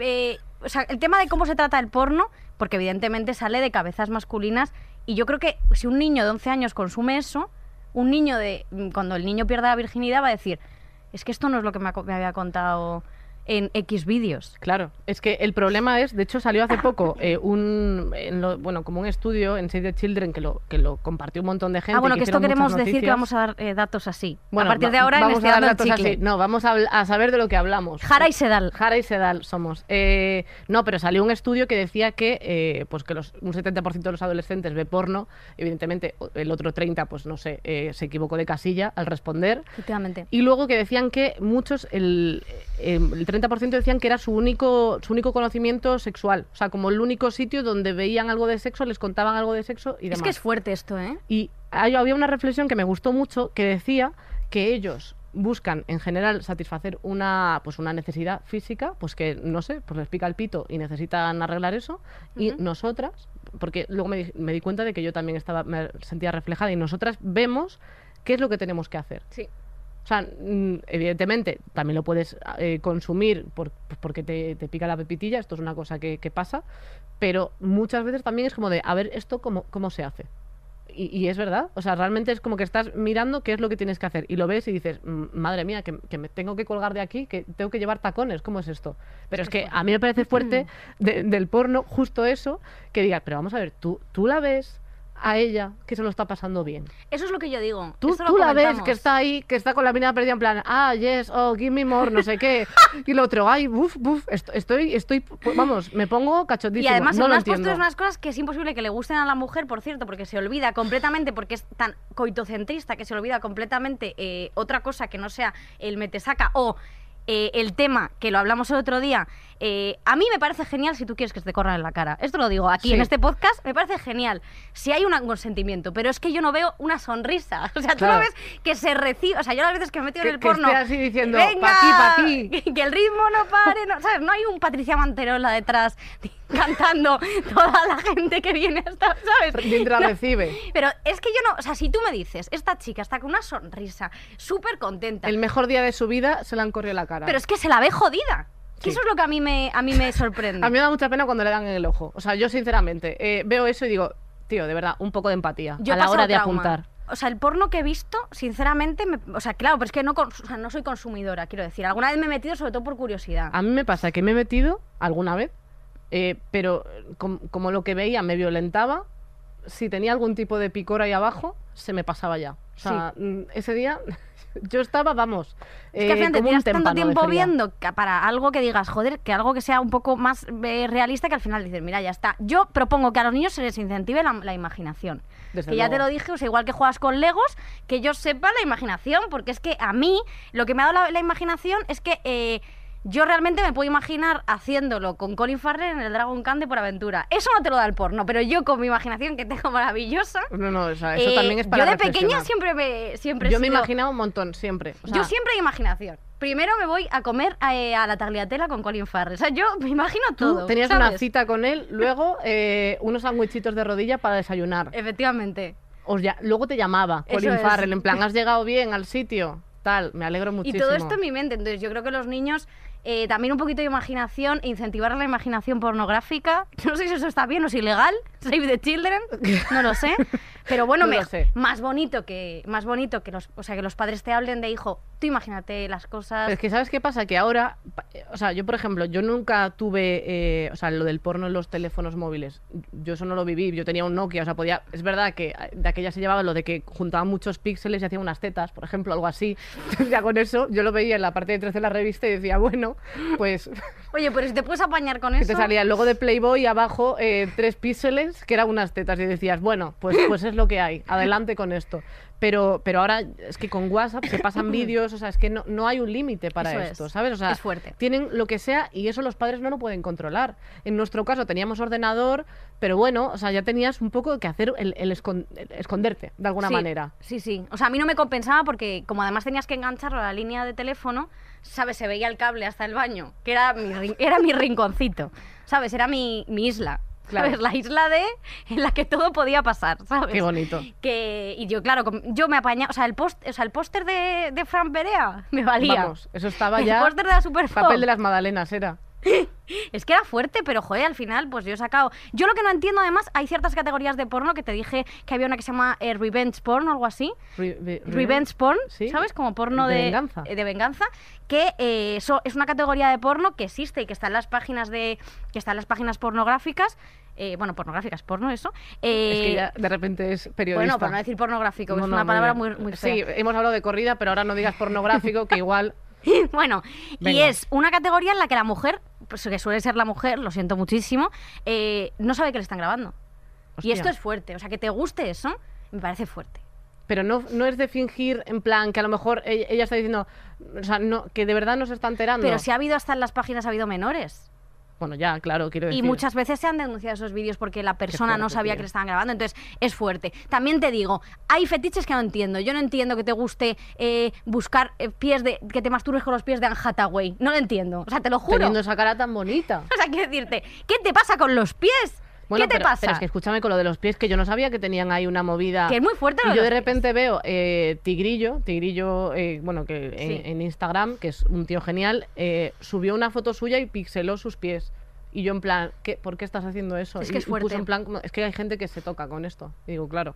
eh, o sea, el tema de cómo se trata el porno, porque evidentemente sale de cabezas masculinas, y yo creo que si un niño de 11 años consume eso, un niño de, cuando el niño pierda la virginidad va a decir, es que esto no es lo que me había contado en X vídeos. Claro, es que el problema es, de hecho salió hace poco eh, un, en lo- bueno, como un estudio en Save the Children que lo, que lo compartió un montón de gente. ah, bueno, que esto queremos decir que vamos a dar eh, datos así. Bueno, a partir de ahora, vamos a dar investigando el datos así. No, vamos a, saber de lo que hablamos. Jara y Sedal. Jara y Sedal somos. Eh, no, pero salió un estudio que decía que, pues que los, un 70% de los adolescentes ve porno. Evidentemente, el otro 30%, pues no sé, se equivocó de casilla al responder. Efectivamente. Y luego que decían que muchos, el, el 30% decían que era su único, su único conocimiento sexual. O sea, como el único sitio donde veían algo de sexo, les contaban algo de sexo y demás. Es que es fuerte esto, ¿eh? Y hay- había una reflexión que me gustó mucho que decía que ellos buscan en general satisfacer una pues una necesidad física, pues que no sé, pues les pica el pito y necesitan arreglar eso y nosotras, porque luego me di, me di cuenta de que yo también estaba me sentía reflejada y nosotras vemos qué es lo que tenemos que hacer. Sí. O sea, mm, evidentemente también lo puedes eh, consumir por- pues porque te, te pica la pepitilla, esto es una cosa que, que pasa, pero muchas veces también es como de, a ver, esto cómo, cómo se hace. Y, y es verdad, o sea, realmente es como que estás mirando qué es lo que tienes que hacer y lo ves y dices, "Mm, madre mía, que, que me tengo que colgar de aquí, que tengo que llevar tacones, ¿cómo es esto? Pero es que a mí me parece fuerte de- del porno justo eso, que digas, pero vamos a ver, tú, tú la ves a ella que se lo está pasando bien. Eso es lo que yo digo. Tú, lo tú la ves que está ahí, que está con la mirada perdida en plan, ah, yes, oh, give me more, no sé qué. Y el otro, ay, buf, buf, est- estoy, estoy, vamos, me pongo Y cachondísimo. además, no en lo entiendo. posturas, unas cosas que es imposible que le gusten a la mujer, por cierto, porque se olvida completamente, porque es tan coitocentrista que se olvida completamente eh, otra cosa que no sea el metesaca o eh, el tema, que lo hablamos el otro día. eh, a mí me parece genial si tú quieres que se te corran en la cara. Esto lo digo aquí Sí. en este podcast, me parece genial. Si hay un consentimiento, pero es que yo no veo una sonrisa. O sea, tú no ves que se recibe. O sea, yo las veces que me he metido Que- en el que porno. esté así diciendo, "Venga, "Pa' pa' aquí". que, que el ritmo no pare, no, ¿sabes? No hay un Patricia Manterola detrás cantando toda la gente que viene hasta, ¿sabes? Mientras No, recibe. Pero es que yo no, o sea, si tú me dices, esta chica está con una sonrisa, súper contenta, El mejor día de su vida se le han corrido la cara. pero es que se la ve jodida. Que Sí. eso es lo que a mí me, a mí me sorprende. A mí me da mucha pena cuando le dan en el ojo. O sea, yo sinceramente eh, veo eso y digo, tío, de verdad, un poco de empatía Yo a la hora de trauma. apuntar. O sea, el porno que he visto, sinceramente, me- o sea, claro, pero es que no, o sea, no soy consumidora, quiero decir. Alguna vez me he metido sobre todo por curiosidad. A mí me pasa que me he metido alguna vez, eh, pero com- como lo que veía me violentaba, si tenía algún tipo de picor ahí abajo, se me pasaba ya. O sea, mm, ese día yo estaba, vamos, Es que al eh, final te como un tiras tanto tiempo viendo que para algo que digas, joder, que algo que sea un poco más eh, realista que al final dices, mira, ya está. Yo propongo que a los niños se les incentive la, la imaginación. Desde que ya te lo dije, o sea, igual que juegas con Legos, que ellos sepan la imaginación, porque es que a mí lo que me ha dado la, la imaginación es que eh, yo realmente me puedo imaginar haciéndolo con Colin Farrell en el Dragon Khan de por aventura. Eso no te lo da el porno, pero yo con mi imaginación que tengo maravillosa. No, no, o sea, eso eh, también es para Yo de pequeña siempre me siempre Yo me imaginaba un montón, siempre. O sea, yo siempre hay imaginación. Primero me voy a comer eh, a la tagliatela con Colin Farrell. O sea, yo me imagino Tú todo. tenías ¿sabes? una cita con él, luego eh, unos sandwichitos de rodilla para desayunar. Efectivamente. Os ya- luego te llamaba Eso Colin es. Farrell, en plan, has llegado bien al sitio, tal, me alegro muchísimo. Y todo esto en mi mente. Entonces, yo creo que los niños eh, también un poquito de imaginación, incentivar la imaginación pornográfica. No sé si eso está bien o es ilegal. Save the children. No lo sé. Pero bueno, No me- sé. más bonito que más bonito que los, o sea, que los padres te hablen de hijo. Tú imagínate las cosas. Pero es que, ¿sabes qué pasa? Que ahora, eh, o sea, yo, por ejemplo, yo nunca tuve, eh, o sea, lo del porno en los teléfonos móviles. Yo eso no lo viví, yo tenía un Nokia, o sea, podía, es verdad que eh, de aquella se llevaba lo de que juntaban muchos píxeles y hacían unas tetas, por ejemplo, algo así. ya con eso, yo lo veía en la parte de 13 de la revista y decía, bueno, pues Oye, pero si te puedes apañar con que eso. te salía el logo de Playboy y abajo eh, tres píxeles que eran unas tetas y decías, bueno, pues, pues es lo que hay, adelante con esto. Pero, pero ahora es que con WhatsApp se pasan vídeos, o sea, es que no, no hay un límite para Eso esto, es. ¿sabes? O sea, Es fuerte. tienen lo que sea y eso los padres no lo pueden controlar. En nuestro caso teníamos ordenador, pero bueno, o sea, ya tenías un poco que hacer el, el escon- el esconderte de alguna Sí, manera. Sí, sí. O sea, a mí no me compensaba porque como además tenías que engancharlo a la línea de teléfono, ¿sabes? Se veía el cable hasta el baño, que era mi, era mi rinconcito, ¿sabes? Era mi, mi isla. Claro. ¿Sabes? La isla de en la que todo podía pasar, ¿sabes? Qué bonito. Que, y yo, claro, yo me apañaba, o sea, el post, o sea, el póster de, de Fran Perea me valía. Vamos, eso estaba El ya... póster de la Superpop. Papel de las magdalenas era. Es que era fuerte, pero joder, al final, pues yo he sacado. Yo lo que no entiendo, además, hay ciertas categorías de porno que te dije que había una que se llama eh, revenge porn o algo así. Re- re- Revenge porn, Sí. ¿sabes? Como porno De de, venganza. eh, de venganza, que eh, eso es una categoría de porno que existe y que está en las páginas de que está en las páginas pornográficas, eh, bueno, pornográficas, porno eso. Es que ya de repente es periodista. bueno, por no decir pornográfico, que es no, una muy palabra muy, muy Sí, fea. hemos hablado de corrida, pero ahora no digas pornográfico, que igual... bueno, y es una categoría en la que la mujer, pues que suele ser la mujer, lo siento muchísimo, eh, no sabe que le están grabando. Y esto es fuerte, o sea, que te guste eso, me parece fuerte. Pero no, no es de fingir en plan que a lo mejor ella, ella está diciendo, o sea, no, que de verdad no se está enterando. Pero si ha habido hasta en las páginas ha habido menores. Bueno, ya, claro, quiero decir. Y muchas veces se han denunciado esos vídeos porque la persona no sabía tío. que le estaban grabando, entonces es fuerte. También te digo, hay fetiches que no entiendo. Yo no entiendo que te guste eh, buscar eh, pies de. que te masturbes con los pies de Anne Hathaway. No lo entiendo. O sea, te lo juro. Teniendo esa cara tan bonita. O sea, quiero decirte, ¿qué te pasa con los pies? Bueno, ¿Qué te pero, pasa? pero es que escúchame con lo de los pies, que yo no sabía que tenían ahí una movida. Que es muy fuerte Y de yo de pies. repente veo eh, Tigrillo, Tigrillo, eh, bueno, que en, Sí. en Instagram, que es un tío genial, eh, subió una foto suya y pixeló sus pies. Y yo en plan, ¿qué, ¿por qué estás haciendo eso? Es Y- que es y puso fuerte. en plan, como- es que hay gente que se toca con esto. Y digo, claro.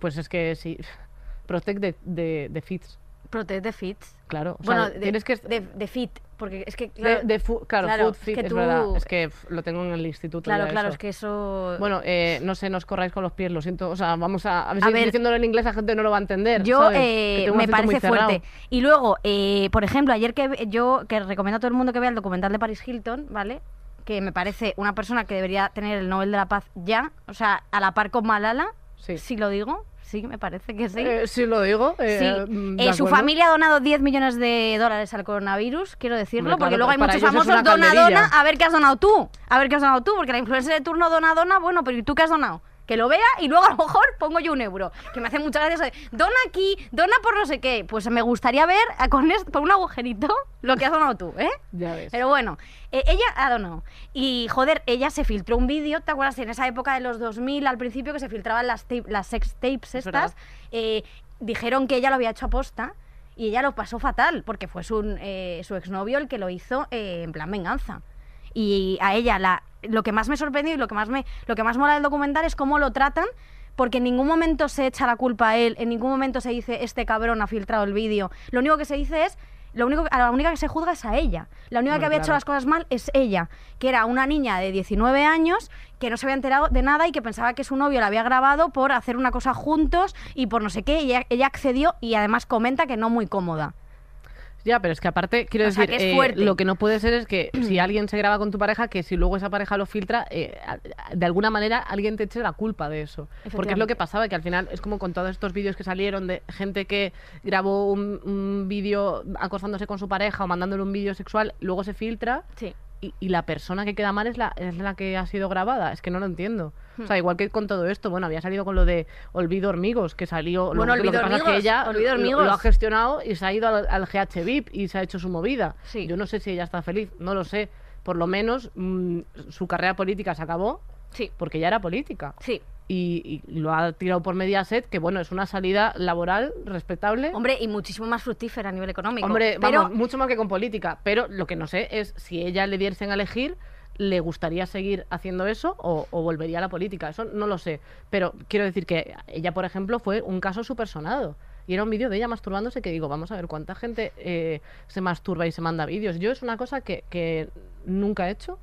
Pues es que sí. Protect de, de, de fits, Protect the fit. claro. O bueno, sea, de, tienes que... de, de fit, porque es que. Claro, de fu- claro, claro, food es fit, que es tú- verdad. Es que lo tengo en el instituto. claro, ya claro, eso. es que eso. Bueno, eh, no sé, no os corráis con los pies, lo siento. O sea, vamos a. A ver A si ver, diciéndolo en inglés la gente no lo va a entender. Yo ¿sabes? eh, Que me parece fuerte. Y luego, eh, por ejemplo, ayer que yo que recomiendo a todo el mundo que vea el documental de Paris Hilton, ¿vale? Que me parece una persona que debería tener el Nobel de la Paz ya, o sea, a la par con Malala, Sí. si lo digo, sí, me parece que sí. Eh, sí, lo digo. eh, Sí, mm, Eh, su familia ha donado 10 millones de dólares al coronavirus, quiero decirlo, Hombre, porque claro, luego hay muchos famosos dona, dona, a ver qué has donado tú, a ver qué has donado tú, porque la influencer de turno dona, dona, bueno, pero ¿y tú qué has donado? Que lo vea y luego a lo mejor pongo yo un euro, que me hace muchas gracias. Dona aquí, dona por no sé qué. Pues me gustaría ver a- con esto, por un agujerito lo que has donado tú, ¿eh? Ya ves. Pero bueno, eh, ella ha donado. Y joder, ella se filtró un vídeo, ¿te acuerdas? En esa época de los 2000 al principio que se filtraban las, tape- las sex tapes Es estas, eh, dijeron que ella lo había hecho aposta y ella lo pasó fatal porque fue su, eh, su exnovio el que lo hizo eh, en plan venganza. Y a ella la, lo que más me sorprendió y lo que más, me, lo que más mola del documental es cómo lo tratan. Porque en ningún momento se echa la culpa a él, en ningún momento se dice este cabrón ha filtrado el vídeo. Lo único que se dice es lo único, a la única que se juzga es a ella. La única que había hecho las cosas mal es ella, que era una niña de 19 años que no se había enterado de nada y que pensaba que su novio la había grabado por hacer una cosa juntos y por no sé qué. Y ella, ella accedió y además comenta que no muy cómoda. Ya, pero es que aparte, quiero O sea, decir, que eh, lo que no puede ser es que si alguien se graba con tu pareja, que si luego esa pareja lo filtra, eh, de alguna manera alguien te eche la culpa de eso. Porque es lo que pasaba, que al final es como con todos estos vídeos que salieron de gente que grabó un, un vídeo acostándose con su pareja o mandándole un vídeo sexual, luego se filtra Sí. Y, y la persona que queda mal es la, es la que ha sido grabada. Es que no lo entiendo. O sea, igual que con todo esto, bueno, había salido con lo de Olvido Hormigos, que salió. lo- Bueno, lo, Olvido que pasa es que ella lo- lo ha gestionado y se ha ido al, al GH VIP y se ha hecho su movida. Sí. Yo no sé si ella está feliz, no lo sé. Por lo menos mm, su carrera política se acabó Sí. porque ya era política. Sí. Y, y lo ha tirado por Mediaset, que bueno, es una salida laboral respetable. Hombre, y muchísimo más fructífera a nivel económico. Hombre, pero vamos, mucho más que con política. Pero lo que no sé es si ella le diesen a elegir, ¿le gustaría seguir haciendo eso o, o volvería a la política? Eso no lo sé. Pero quiero decir que ella, por ejemplo, fue un caso súper sonado. Y era un vídeo de ella masturbándose que digo, vamos a ver cuánta gente eh, se masturba y se manda vídeos. Yo es una cosa que, que nunca he hecho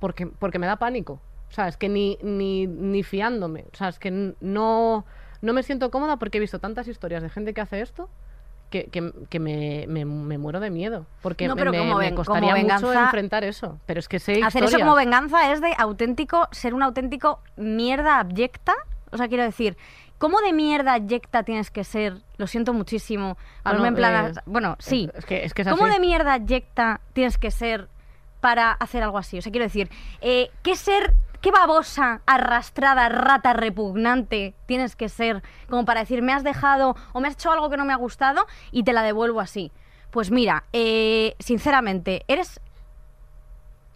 porque, porque me da pánico. O sea, es que ni, ni, ni fiándome. O sea, es que no, no me siento cómoda porque he visto tantas historias de gente que hace esto que, que, que me, me, me muero de miedo. Porque No, me- me, como me ven- como costaría mucho enfrentar eso. Pero es que sé hacer eso como venganza es de auténtico, ser un auténtico mierda abyecta. O sea, quiero decir, ¿cómo de mierda abyecta tienes que ser? Lo siento muchísimo. Ah, no, en plan. eh, bueno, sí. Es que es, que es ¿Cómo así. de mierda abyecta tienes que ser para hacer algo así? O sea, quiero decir, eh, ¿qué ser, qué babosa, arrastrada, rata, repugnante tienes que ser como para decir, me has dejado o me has hecho algo que no me ha gustado y te la devuelvo así? Pues mira, eh, sinceramente, eres...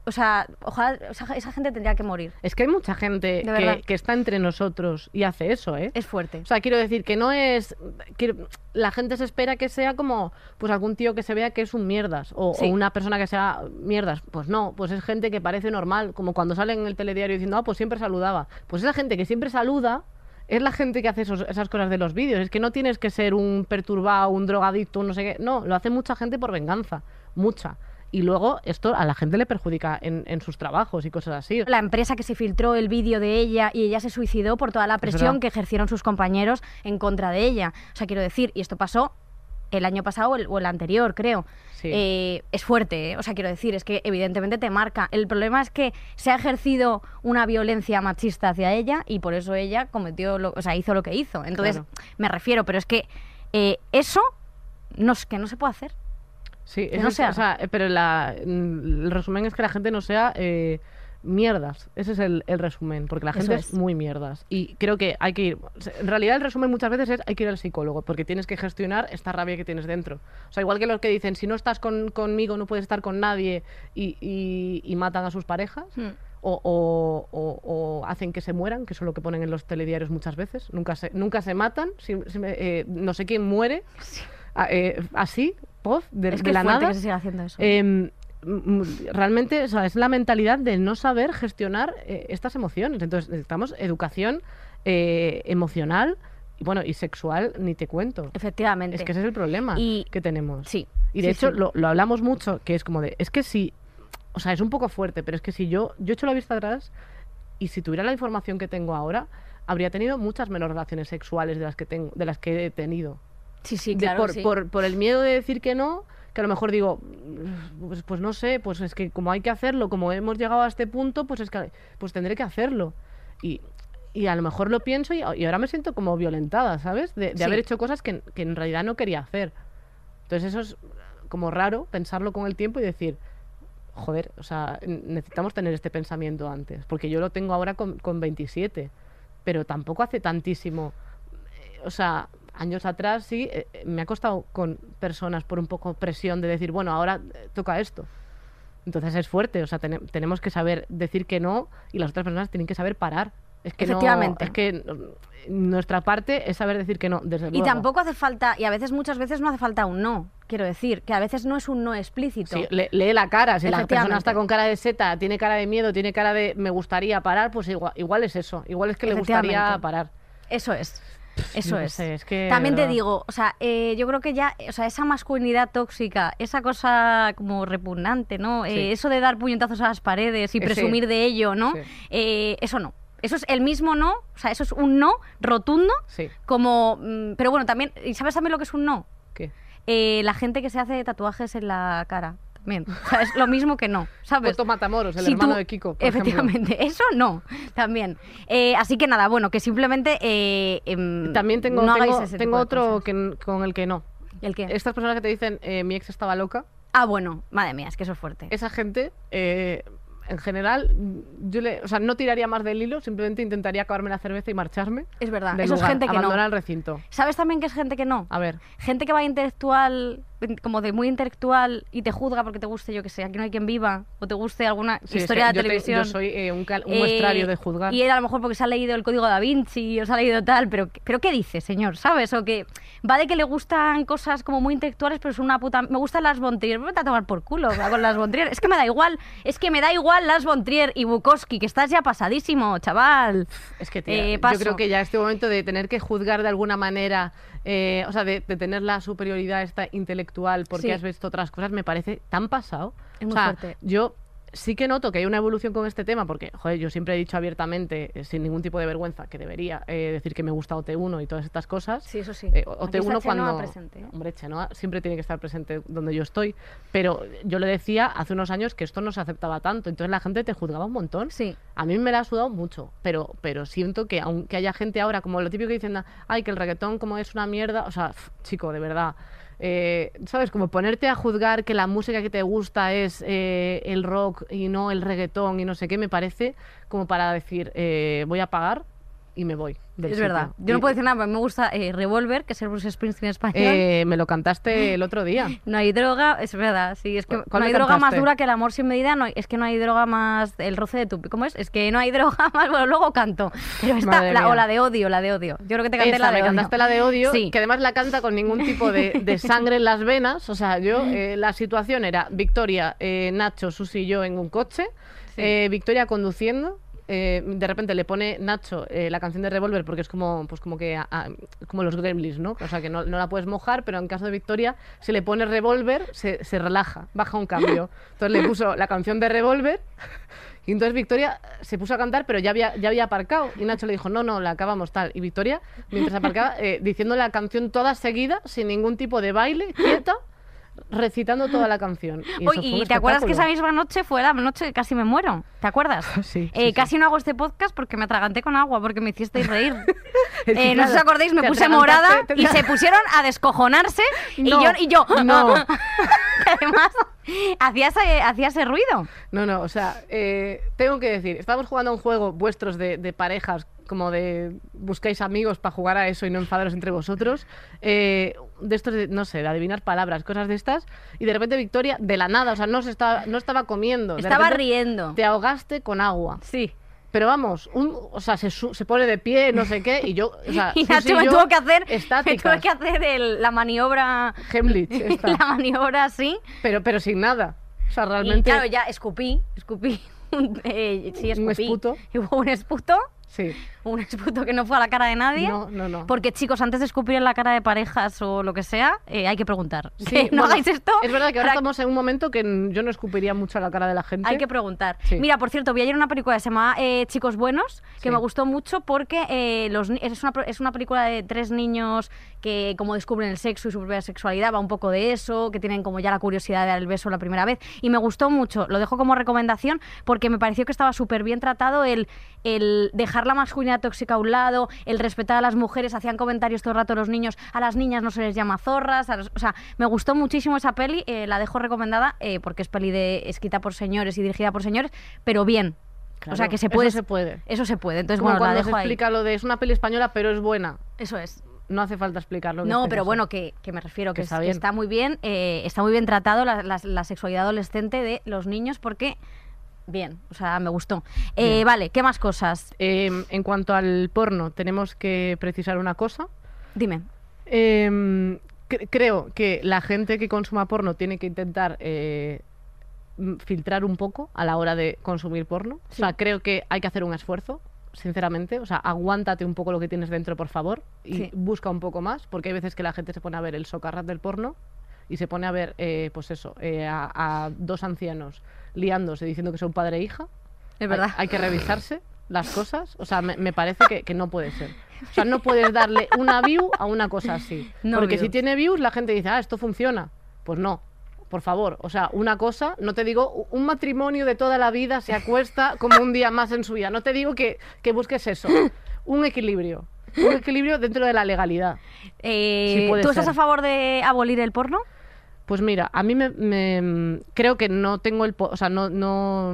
O sea, ojalá esa, esa gente tendría que morir. Es que hay mucha gente que, que está entre nosotros y hace eso, ¿eh? Es fuerte. O sea, quiero decir que no es. quiero- la gente se espera que sea como pues algún tío que se vea que es un mierdas o, Sí. o una persona que sea mierdas. Pues no, pues es gente que parece normal, como cuando salen en el telediario diciendo, ah, pues siempre saludaba. Pues esa gente que siempre saluda es la gente que hace esos- esas cosas de los vídeos. Es que no tienes que ser un perturbado, un drogadicto, un no sé qué. No, lo hace mucha gente por venganza. Mucha. Y luego esto a la gente le perjudica en, en sus trabajos y cosas así. la empresa que se filtró el vídeo de ella y ella se suicidó por toda la presión que ejercieron sus compañeros en contra de ella. O sea, quiero decir, y esto pasó el año pasado o el, o el anterior, creo. Sí. Eh, es fuerte, ¿eh? o sea, quiero decir, es que evidentemente te marca. El problema es que se ha ejercido una violencia machista hacia ella y por eso ella cometió, lo, o sea, hizo lo que hizo. Entonces, Claro. me refiero, pero es que eh, eso no, es que no se puede hacer. Sí, Que no es- se o sea, eh, pero la- mm, el resumen es que la gente no sea eh, mierdas. Ese es el, el resumen, porque la gente es. es. muy mierdas. Y creo que hay que ir. sea, En realidad, el resumen muchas veces es hay que ir al psicólogo, porque tienes que gestionar esta rabia que tienes dentro. O sea, igual que los que dicen si no estás con- conmigo, no puedes estar con nadie y, y- y matan a sus parejas. Hmm. O, o- o- o hacen que se mueran, que eso es lo que ponen en los telediarios muchas veces. Nunca se, nunca se matan, eh, no sé quién muere. a- eh, así, poz, de, es de que es la nada. que se siga haciendo eso. Em, realmente o sea, es la mentalidad de no saber gestionar eh, estas emociones. Entonces necesitamos educación eh, emocional y bueno y sexual ni te cuento. Efectivamente. Es que ese es el problema Y- que tenemos. Sí. Y de sí, hecho sí. Lo, lo hablamos mucho, que es como de, es que si, o sea, es un poco fuerte, pero es que si yo, yo he hecho la vista atrás y si tuviera la información que tengo ahora, habría tenido muchas menos relaciones sexuales de las que tengo, de las que he tenido. Sí, sí, claro. por, sí. por, por el miedo de decir que no, que a lo mejor digo, pues, pues no sé, pues es que como hay que hacerlo, como hemos llegado a este punto, pues es que pues tendré que hacerlo. Y, y a lo mejor lo pienso y, y ahora me siento como violentada, ¿sabes? De, de Sí. haber hecho cosas que, que en realidad no quería hacer. Entonces eso es como raro pensarlo con el tiempo y decir, joder, o sea, necesitamos tener este pensamiento antes, porque yo lo tengo ahora con, con 27, pero tampoco hace tantísimo. Eh, O sea, años atrás sí, eh, eh, me ha costado con personas por un poco presión de decir, bueno, ahora eh, toca esto. Entonces es fuerte, o sea, tene- tenemos que saber decir que no y las otras personas tienen que saber parar. Es que no- Efectivamente. es que mm, nuestra parte es saber decir que no, desde Y luego. tampoco hace falta, y a veces, muchas veces no hace falta un no. Quiero decir, que a veces no es un no explícito. Sí, le- lee la cara. Si la persona está con cara de seta, tiene cara de miedo, tiene cara de me gustaría parar, pues igual, igual es eso. Igual es que le gustaría parar. Eso es. Eso es. es que, También te digo, o sea, eh, yo creo que ya, o sea, esa masculinidad tóxica, esa cosa como repugnante, ¿no? Sí. Eh, eso de dar puñetazos a las paredes y Eh, sí. presumir de ello, ¿no? Sí. Eh, eso no. Eso es el mismo no, o sea, eso es un no rotundo, Sí. como... mm, Pero bueno, también, ¿y sabes también lo que es un no? ¿Qué? Eh, la gente que se hace tatuajes en la cara. También. O sea, es lo mismo que no, ¿sabes? Otto Matamoros, el Si hermano tú- de Kiko. por ejemplo. Efectivamente, eso no, también. Eh, así que nada, bueno, que simplemente. eh, em, También tengo, no tengo, otro que, con el que no. ¿El qué? Estas personas que te dicen, eh, mi ex estaba loca, Ah, bueno, madre mía, es que eso es fuerte. esa gente, eh, en general, yo le, o sea, no tiraría más del hilo, simplemente intentaría acabarme la cerveza y marcharme. Es verdad, eso es gente que no. abandonar el recinto. ¿Sabes también que es gente que no? A ver, Gente que va intelectual, como de muy intelectual, y te juzga porque te guste, yo que sé, aquí no hay quien viva, o te guste alguna sí, es historia que de yo te- televisión. yo soy eh, un, cal- un Eh, muestrario de juzgar. Y él a lo mejor porque se ha leído el código da Vinci o se ha leído tal, pero, pero ¿qué dice, señor? ¿Sabes? O que va de que le gustan cosas como muy intelectuales, pero es una puta. Me gustan las Bontrier, vete a tomar por culo con las Bontrier. Es que me da igual, es que me da igual las Bontrier y Bukowski, que estás ya pasadísimo, chaval. Es que tía, Eh, yo creo que ya este momento de tener que juzgar de alguna manera, eh, o sea, de, de tener la superioridad esta intelectual porque Sí. has visto otras cosas, me parece tan pasado. Es muy o sea, fuerte. yo sí que noto que hay una evolución con este tema porque, joder, yo siempre he dicho abiertamente, eh, sin ningún tipo de vergüenza, que debería eh, decir que me gusta OT1 y todas estas cosas. Sí, eso sí. Eh, Aquí está OT1 cuando... Chenoa presente, ¿eh? Hombre, Chenoa siempre tiene que estar presente donde yo estoy. Pero yo le decía hace unos años que esto no se aceptaba tanto. Entonces la gente te juzgaba un montón. Sí. A mí me la ha sudado mucho, pero, pero siento que aunque haya gente ahora, como lo típico que dicen, ay, que el reggaetón como es una mierda, o sea, pf, chico, de verdad, eh, ¿sabes? Como ponerte a juzgar que la música que te gusta es eh, el rock y no el reggaetón y no sé qué, me parece como para decir, eh, voy a pagar y me voy. del Es sitio. verdad. Yo no puedo decir nada, pero me gusta eh, Revolver, que es el Bruce Springsteen español. Eh, me lo cantaste el otro día. No hay droga, es verdad, sí, es que ¿Cuál- cuál no hay me droga más cantaste? dura que el amor sin medida, no, es que no hay droga más, el roce de tu, ¿cómo es? Es que no hay droga más, bueno, luego canto, pero esta, la, o la de odio, la de odio, yo creo que te canté Esa, la de me odio. cantaste la de odio, Sí. que además la canta con ningún tipo de, de sangre en las venas. O sea, yo, eh, la situación era Victoria, eh, Nacho, Susi y yo en un coche, Sí. eh, Victoria conduciendo. Eh, de repente le pone Nacho eh, la canción de Revolver porque es como pues como que a- a- como los gremlins, ¿no? O sea que no, no la puedes mojar, pero en caso de Victoria, si le pone Revolver, se, se relaja, baja un cambio. Entonces le puso la canción de Revolver y entonces Victoria se puso a cantar, pero ya había, ya había aparcado. Y Nacho le dijo, no, no, la acabamos tal. Y Victoria, mientras aparcaba, eh, diciendo la canción toda seguida, sin ningún tipo de baile, quieta, recitando toda la canción. Y, ¿y te acuerdas que esa misma noche fue la noche que casi me muero? ¿Te acuerdas? Sí, Eh, sí. Casi no hago este podcast porque me atraganté con agua, porque me hicisteis reír. Eh, no os acordáis, me puse morada y se pusieron a descojonarse y yo, y yo no. además hacía ese, hacía ese ruido. No, no, o sea, eh, tengo que decir, estamos jugando a un juego vuestros de, de parejas, como de buscáis amigos para jugar a eso y no enfadaros entre vosotros, eh, de estos, de, no sé, de adivinar palabras, cosas de estas, y de repente Victoria, de la nada, o sea, no, se estaba, no estaba comiendo. de Estaba riendo. Te ahogaste con agua. Sí. Pero vamos, un, o sea, se, se pone de pie, no sé qué, y yo, o sea, Y Nacho me tuvo que hacer, me tuve que hacer el- la maniobra, Hemlich, esta. la maniobra así. pero, pero sin nada. O sea, Y realmente... claro, ya escupí, escupí. un- eh, sí, Un escupí. esputo. Y hubo un esputo, Sí. Un esputo que no fue a la cara de nadie. No, no, no. Porque chicos, antes de escupir en la cara de parejas o lo que sea, eh, hay que preguntar. Sí, Que no bueno, hagáis esto. Es verdad que ahora para- estamos en un momento que yo no escupiría mucho a la cara de la gente. Hay que preguntar. Sí. Mira, por cierto, vi ayer una película que se llama eh, Chicos Buenos, que Sí. me gustó mucho porque eh, los, es, una, es una película de tres niños que como descubren el sexo y su propia sexualidad, va un poco de eso, que tienen como ya la curiosidad de dar el beso la primera vez. Y me gustó mucho, lo dejo como recomendación porque me pareció que estaba súper bien tratado el, el dejar la masculinidad tóxica a un lado, el respetar a las mujeres, hacían comentarios todo el rato los niños, a las niñas no se les llama zorras, a los- o sea, me gustó muchísimo esa peli, eh, la dejo recomendada eh, porque es peli de, escrita por señores y dirigida por señores, pero bien. Claro, o sea, que se eso puede. se puede. Eso se puede. Entonces, Como bueno, la cuando dejo se ahí. explica lo de es una peli española, pero es buena. Eso es. No hace falta explicarlo. No, pero bueno, que, que me refiero, Que que, está es- bien. está muy bien, eh, está muy bien tratado la, la- la sexualidad adolescente de los niños porque, bien, o sea, me gustó. Eh, vale, ¿qué más cosas? Eh, en cuanto al porno, tenemos que precisar una cosa. Dime. Eh, cre- creo que la gente que consuma porno tiene que intentar eh, filtrar un poco a la hora de consumir porno. O sea, creo que hay que hacer un esfuerzo sinceramente. O sea, aguántate un poco lo que tienes dentro, por favor, y Sí. busca un poco más, porque hay veces que la gente se pone a ver el socarrat del porno y se pone a ver, eh, pues eso, eh, a, a dos ancianos liándose diciendo que son padre e hija. Es verdad. Hay, hay que revisarse las cosas. O sea, me, me parece que, que no puede ser. O sea, no puedes darle una view a una cosa así. No porque si tiene views, la gente dice, ah, esto funciona. Pues no. Por favor, o sea, una cosa, no te digo, un matrimonio de toda la vida se acuesta como un día más en su vida. No te digo que, que busques eso. Un equilibrio. Un equilibrio dentro de la legalidad. Eh, ¿Tú estás ser. a favor de abolir el porno? Pues mira, a mí me, me- creo que no tengo el... O sea, no... no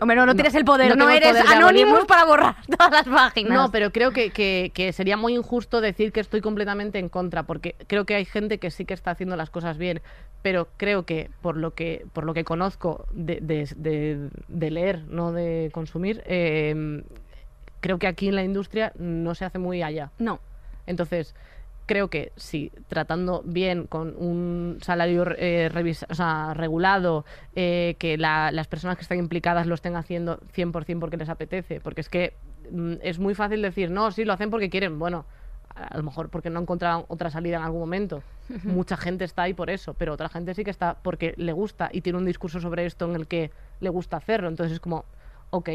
Hombre, no, no, tienes el poder, no eres poder Anonymous para borrar todas las páginas. No, pero creo que, que- que sería muy injusto decir que estoy completamente en contra, porque creo que hay gente que sí que está haciendo las cosas bien, pero creo que por lo que, por lo que conozco de, de- de- de leer, no de consumir, eh, creo que aquí en la industria no se hace muy allá. No. Entonces, creo que sí, tratando bien con un salario eh, revisa- o sea, regulado, eh, que la- las personas que están implicadas lo estén haciendo 100% porque les apetece, porque es que mm, es muy fácil decir, no, sí, lo hacen porque quieren, bueno, a a lo mejor porque no encontraron otra salida en algún momento. Mucha gente está ahí por eso, pero otra gente sí que está porque le gusta y tiene un discurso sobre esto en el que le gusta hacerlo. Entonces es como, ok.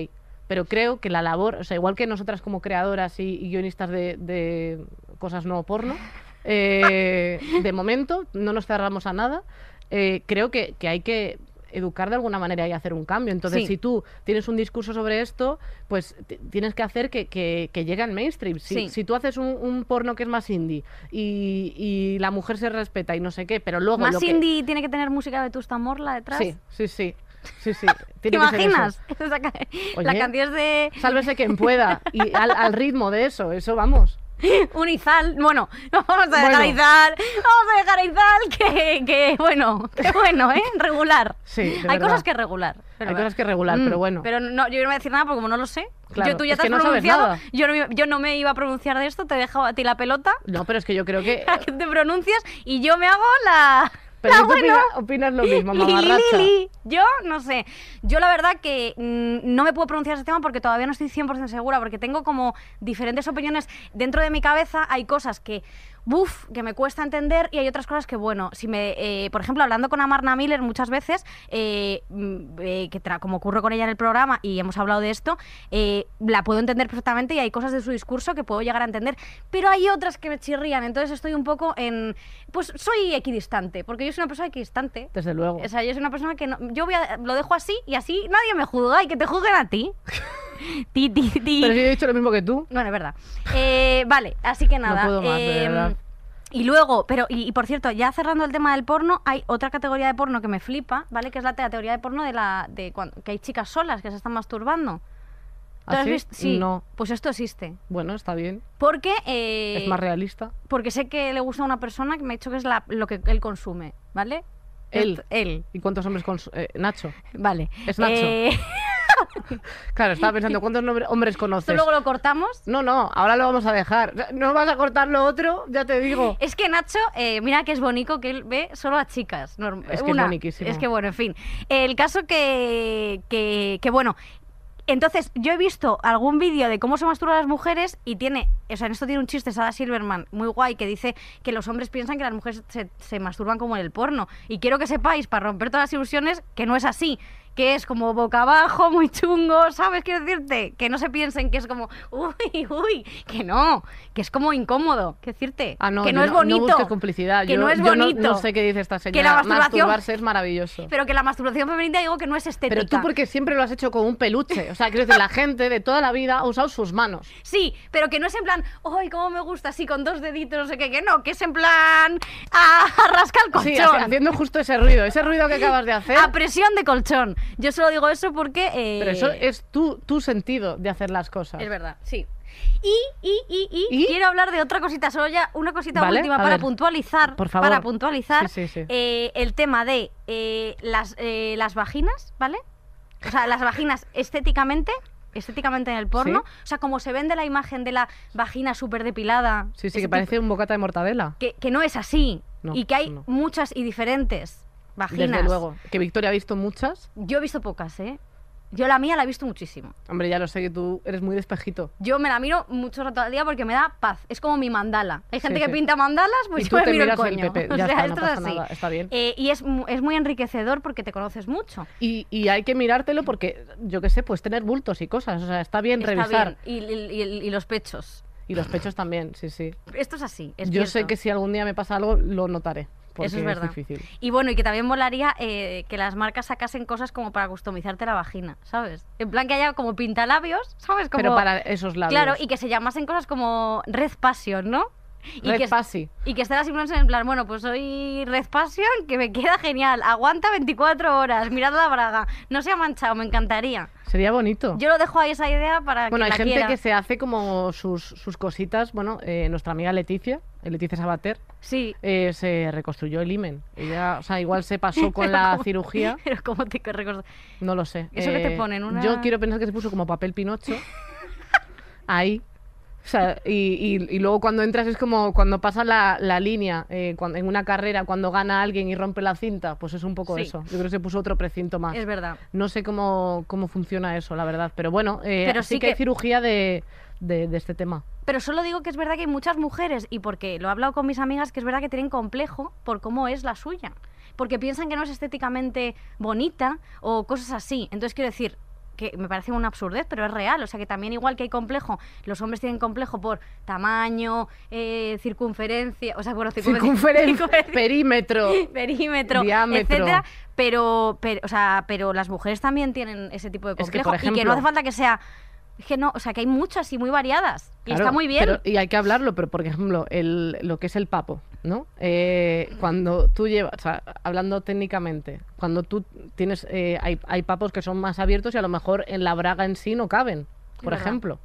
Pero creo que la labor, o sea, igual que nosotras como creadoras y, y guionistas de, de cosas no porno, eh, de momento no nos cerramos a nada. eh, creo que, que hay que educar de alguna manera y hacer un cambio. Entonces, Sí. si tú tienes un discurso sobre esto, pues tienes que hacer que, que- que llegue al mainstream. Si, Sí. si tú haces un, un porno que es más indie y, y la mujer se respeta y no sé qué, pero luego... Más lo que- indie tiene que tener música de Tusta Morla detrás. Sí, sí, sí. Sí, sí. ¿Te Tiene que ser eso. imaginas? La canción es de Sálvese quien pueda. Y al, al ritmo de eso, eso vamos. Unizal. Bueno, vamos a dejar Bueno. a Izal. Vamos a dejar a Izal que, que bueno, que bueno, ¿eh? Regular. Sí, Hay verdad. cosas que regular. Hay cosas que regular, pero bueno. Pero no, yo no voy a decir nada porque como no lo sé. Claro, yo, tú ya te has no pronunciado. Yo no, yo no me iba a pronunciar de esto, te he dejado a ti la pelota. No, pero es que yo creo que te pronuncias y yo me hago la. Pero la tú bueno. opina- opinas lo mismo, mamarracha. li. Yo no sé. Yo la verdad que mm, no me puedo pronunciar ese tema porque todavía no estoy 100% segura, porque tengo como diferentes opiniones. Dentro de mi cabeza hay cosas que, buf, que me cuesta entender y hay otras cosas que, bueno, si me, eh, por ejemplo, hablando con Amarna Miller muchas veces, eh, mm, eh, que tra- como ocurre con ella en el programa y hemos hablado de esto, la puedo entender perfectamente y hay cosas de su discurso que puedo llegar a entender, pero hay otras que me chirrían, entonces estoy un poco en... Pues soy equidistante, porque yo soy una persona equidistante. Desde luego. O sea, yo soy una persona que no, yo voy a- lo dejo así y así nadie me juzga y que te juzguen a ti. ti, ti, ti. Pero si yo he dicho lo mismo que tú. Bueno, es verdad. Eh, vale, así que nada. puedo más, de em, verdad. y luego, pero, y, y por cierto, ya cerrando el tema del porno, hay otra categoría de porno que me flipa, ¿vale? Que es la, te- la teoría de porno de la de cuando, que hay chicas solas que se están masturbando. ¿Tú has ¿Así? visto? Sí. No. Pues esto existe. Bueno, está bien. Porque. eh, Es más realista. Porque sé que le gusta a una persona que me ha dicho que es la, lo que él consume, ¿vale? Él. Él. ¿Y cuántos hombres con Nacho? Vale. Es Nacho. Eh, Claro, estaba pensando, ¿cuántos hombres esto conoces? luego lo cortamos. No, no, ahora lo vamos a dejar. No vas a cortar lo otro, ya te digo. Es que Nacho, eh, mira que es bonito que él ve solo a chicas. Es que es una. boniquísimo. Es que bueno, en fin. El caso que, que, que, bueno. Entonces, yo he visto algún vídeo de cómo se masturban las mujeres y tiene, o sea, en esto tiene un chiste Sada Silverman muy guay que dice que los hombres piensan que las mujeres se, se masturban como en el porno. Y quiero que sepáis, para romper todas las ilusiones, que no es así. Que es como boca abajo, muy chungo, ¿sabes? Quiero decirte, que no se piensen que es como, uy, uy, que no, que es como incómodo, quiero decirte, Ah, no, que no es bonito. No complicidad. Que yo, no es bonito. No, sé qué dice esta señora. Que la masturbación- Masturbarse es maravilloso. Pero que la masturbación femenina digo que no es estética. Pero tú porque siempre lo has hecho con un peluche. O sea, quiero decir, la gente de toda la vida ha usado sus manos. Sí, pero que no es en plan, ¡ay, cómo me gusta así con dos deditos, no sé qué! Que no, que es en plan, a, a rascar el Sí, colchón. haci- haciendo justo ese ruido, ese ruido que acabas de hacer. a presión de colchón. Yo solo digo eso porque... eh, Pero eso es tu, tu sentido de hacer las cosas. Es verdad, sí. Y, y, y, y, quiero hablar de otra cosita, solo ya una cosita Vale, última para puntualizar. por favor. Para puntualizar Sí, sí, sí. eh, el tema de eh, las, eh, las vaginas, ¿vale? O sea, las vaginas estéticamente, estéticamente en el porno. Sí. O sea, como se vende la imagen de la vagina súper depilada. Sí, sí, que tipo- parece un bocata de mortadela. que, que no es así. No, y que hay no. muchas y diferentes vaginas. Desde luego. Que Victoria ha visto muchas. Yo he visto pocas, ¿eh? Yo la mía la he visto muchísimo. Hombre, ya lo sé que tú eres muy despejito. Yo me la miro mucho rato al día porque me da paz. Es como mi mandala. Hay gente Sí, que sí. pinta mandalas, pues Y yo tú me te miro miras el coño. PP. O sea, está, no esto es así. nada, está bien. Eh, y es, es muy enriquecedor porque te conoces mucho. Y, y hay que mirártelo porque, yo qué sé, pues tener bultos y cosas. O sea, está bien Está revisar. bien. Y, y- los pechos. Y los pechos también, sí, sí. Esto es así. Es yo sé que si algún día me pasa algo, lo notaré. Porque Eso es verdad. difícil. Y bueno, y que también molaría eh, que las marcas sacasen cosas como para customizarte la vagina, ¿sabes? En plan que haya como pintalabios, ¿sabes? Como, Pero para esos labios. Claro, y que se llamasen cosas como Red Passion, ¿no? Y Red que, Pasi. Y que esté la simulación en plan, bueno, pues soy Red Passion, que me queda genial, aguanta 24 horas, mirad la braga, no se ha manchado, me encantaría. Sería bonito. Yo lo dejo ahí esa idea para bueno, que hay la gente quiera. que se hace como sus, sus cositas. Bueno, eh, nuestra amiga Leticia, Leticia Sabater, Sí, eh, se reconstruyó el imen. Ella, o sea, igual se pasó con la cirugía. pero ¿cómo te? No lo sé. Eh, ¿Eso que te ponen? Una- Yo quiero pensar que se puso como papel pinocho. Ahí. O sea, y, y- y luego cuando entras es como cuando pasa la, la línea eh, cuando, en una carrera, cuando gana alguien y rompe la cinta, pues es un poco Sí. eso. Yo creo que se puso otro precinto más. Es verdad. No sé cómo, cómo funciona eso, la verdad. Pero bueno, eh, Pero sí, sí que, hay que- cirugía de, de- de este tema. Pero solo digo que es verdad que hay muchas mujeres, y porque lo he hablado con mis amigas, que es verdad que tienen complejo por cómo es la suya. Porque piensan que no es estéticamente bonita o cosas así. Entonces quiero decir que me parece una absurdez, pero es real. O sea que también igual que hay complejo, los hombres tienen complejo por tamaño, eh, circunferencia, o sea, bueno, Circunferencia, perímetro. perímetro, Diámetro. etcétera, pero, pero, o sea, pero las mujeres también tienen ese tipo de Es que, complejo y que no hace falta que sea es que no, o sea, que hay muchas y muy variadas y Claro, está muy bien. pero- y hay que hablarlo, pero por ejemplo, el, lo que es el papo, ¿no? Eh, cuando tú llevas, o sea, hablando técnicamente, cuando tú tienes, eh, hay, hay papos que son más abiertos y a lo mejor en la braga en sí no caben, por verdad. ejemplo.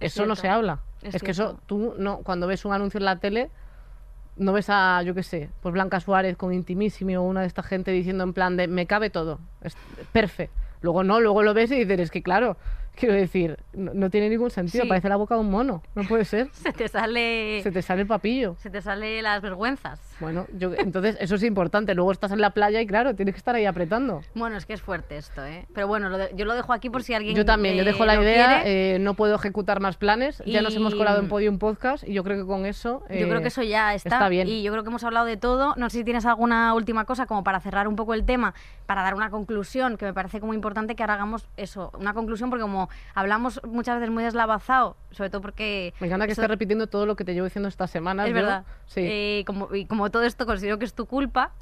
Es eso no se habla. Es Es, que eso, tú no, cuando ves un anuncio en la tele, no ves a, yo qué sé, pues Blanca Suárez con Intimissimi o una de esta gente diciendo en plan de me cabe todo, es perfecto. Luego no, luego lo ves y dices, es que claro, quiero decir, no, no tiene ningún sentido, Sí. parece la boca de un mono, no puede ser. se te sale Se te sale el papillo. se te sale las vergüenzas. Bueno, yo, entonces eso es importante. Luego estás en la playa y claro, tienes que estar ahí apretando. Bueno, es que es fuerte esto, ¿eh? Pero bueno, lo de- yo lo dejo aquí por si alguien Yo también, yo eh, dejo la lo idea, eh, no puedo ejecutar más planes. Ya nos hemos colado en Podium Podcast y yo creo que con eso... Yo creo eh, que eso ya está. está bien. Y yo creo que hemos hablado de todo. No sé si tienes alguna última cosa como para cerrar un poco el tema, para dar una conclusión, que me parece como importante que ahora hagamos eso, una conclusión, porque como hablamos muchas veces muy deslavazado, sobre todo porque... Me encanta que estés repitiendo todo lo que te llevo diciendo estas semanas. Es verdad. Sí. Eh, como, y como todo esto considero que es tu culpa,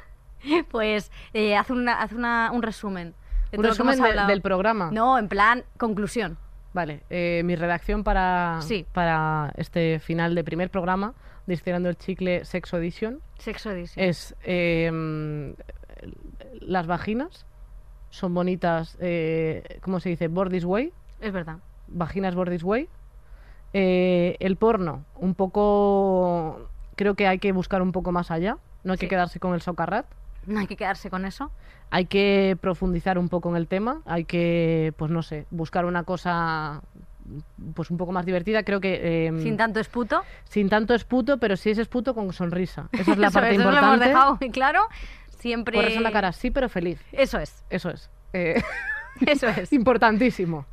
pues eh, haz, una, haz una- un resumen. de Un resumen de- del programa. No, en plan, conclusión. Vale, eh, mi redacción para, Sí. para este final de primer programa, Distilando el Chicle Sexo Edition, Sexo edición. es eh, las vaginas son bonitas, eh, ¿cómo se dice? Board this way, Es verdad. Vaginas board this way. Eh, el porno, un poco, creo que hay que buscar un poco más allá, no hay que Sí. quedarse con el socarrat. No hay que quedarse con eso. Hay que profundizar un poco en el tema, hay que, pues no sé, buscar una cosa pues un poco más divertida. Creo que eh, Sin tanto esputo. sin tanto esputo, pero si es esputo con sonrisa. Esa es la Eso parte es, eso lo hemos importante. dejado muy claro. Siempre. Ponerse en la cara sí, pero feliz. Eso es. Eso es. Eh, Eso es. importantísimo.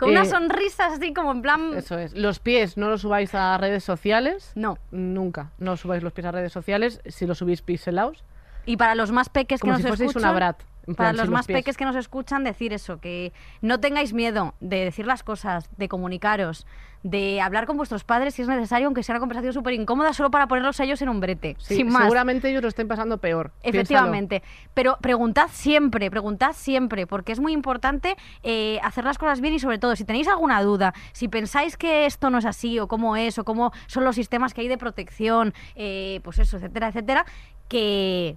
Con una Eh, sonrisa así como en plan. Eso es. Los pies no los subáis a redes sociales. No. Nunca. No subáis los pies a redes sociales. Si los subís pixelaos. Y para los más peques que Como nos si fueseis escuchan. una brat. Para los más peques que nos escuchan, decir eso, que no tengáis miedo de decir las cosas, de comunicaros, de hablar con vuestros padres si es necesario, aunque sea una conversación súper incómoda, solo para ponerlos a ellos en un brete. Sí, sin más. Seguramente ellos lo estén pasando peor. Piénsalo. Efectivamente. Pero preguntad siempre, preguntad siempre, porque es muy importante eh, hacer las cosas bien y sobre todo, si tenéis alguna duda, si pensáis que esto no es así o cómo es o cómo son los sistemas que hay de protección, eh, pues eso, etcétera, etcétera, que,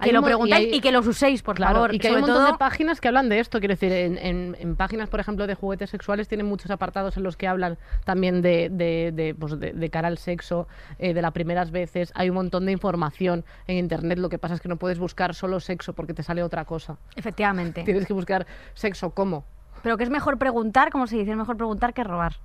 que lo y preguntáis y, que los uséis, por Claro, favor. y que hay un montón todo, de páginas que hablan de esto. Quiero decir, en, en- en páginas, por ejemplo, de juguetes sexuales tienen muchos apartados en los que hablan también de, de, de, pues, de- cara al sexo, eh, de las primeras veces. Hay un montón de información en Internet. Lo que pasa es que no puedes buscar solo sexo porque te sale otra cosa. Efectivamente. Tienes que buscar sexo cómo. Pero que es mejor preguntar, como se dice, es mejor preguntar que robar.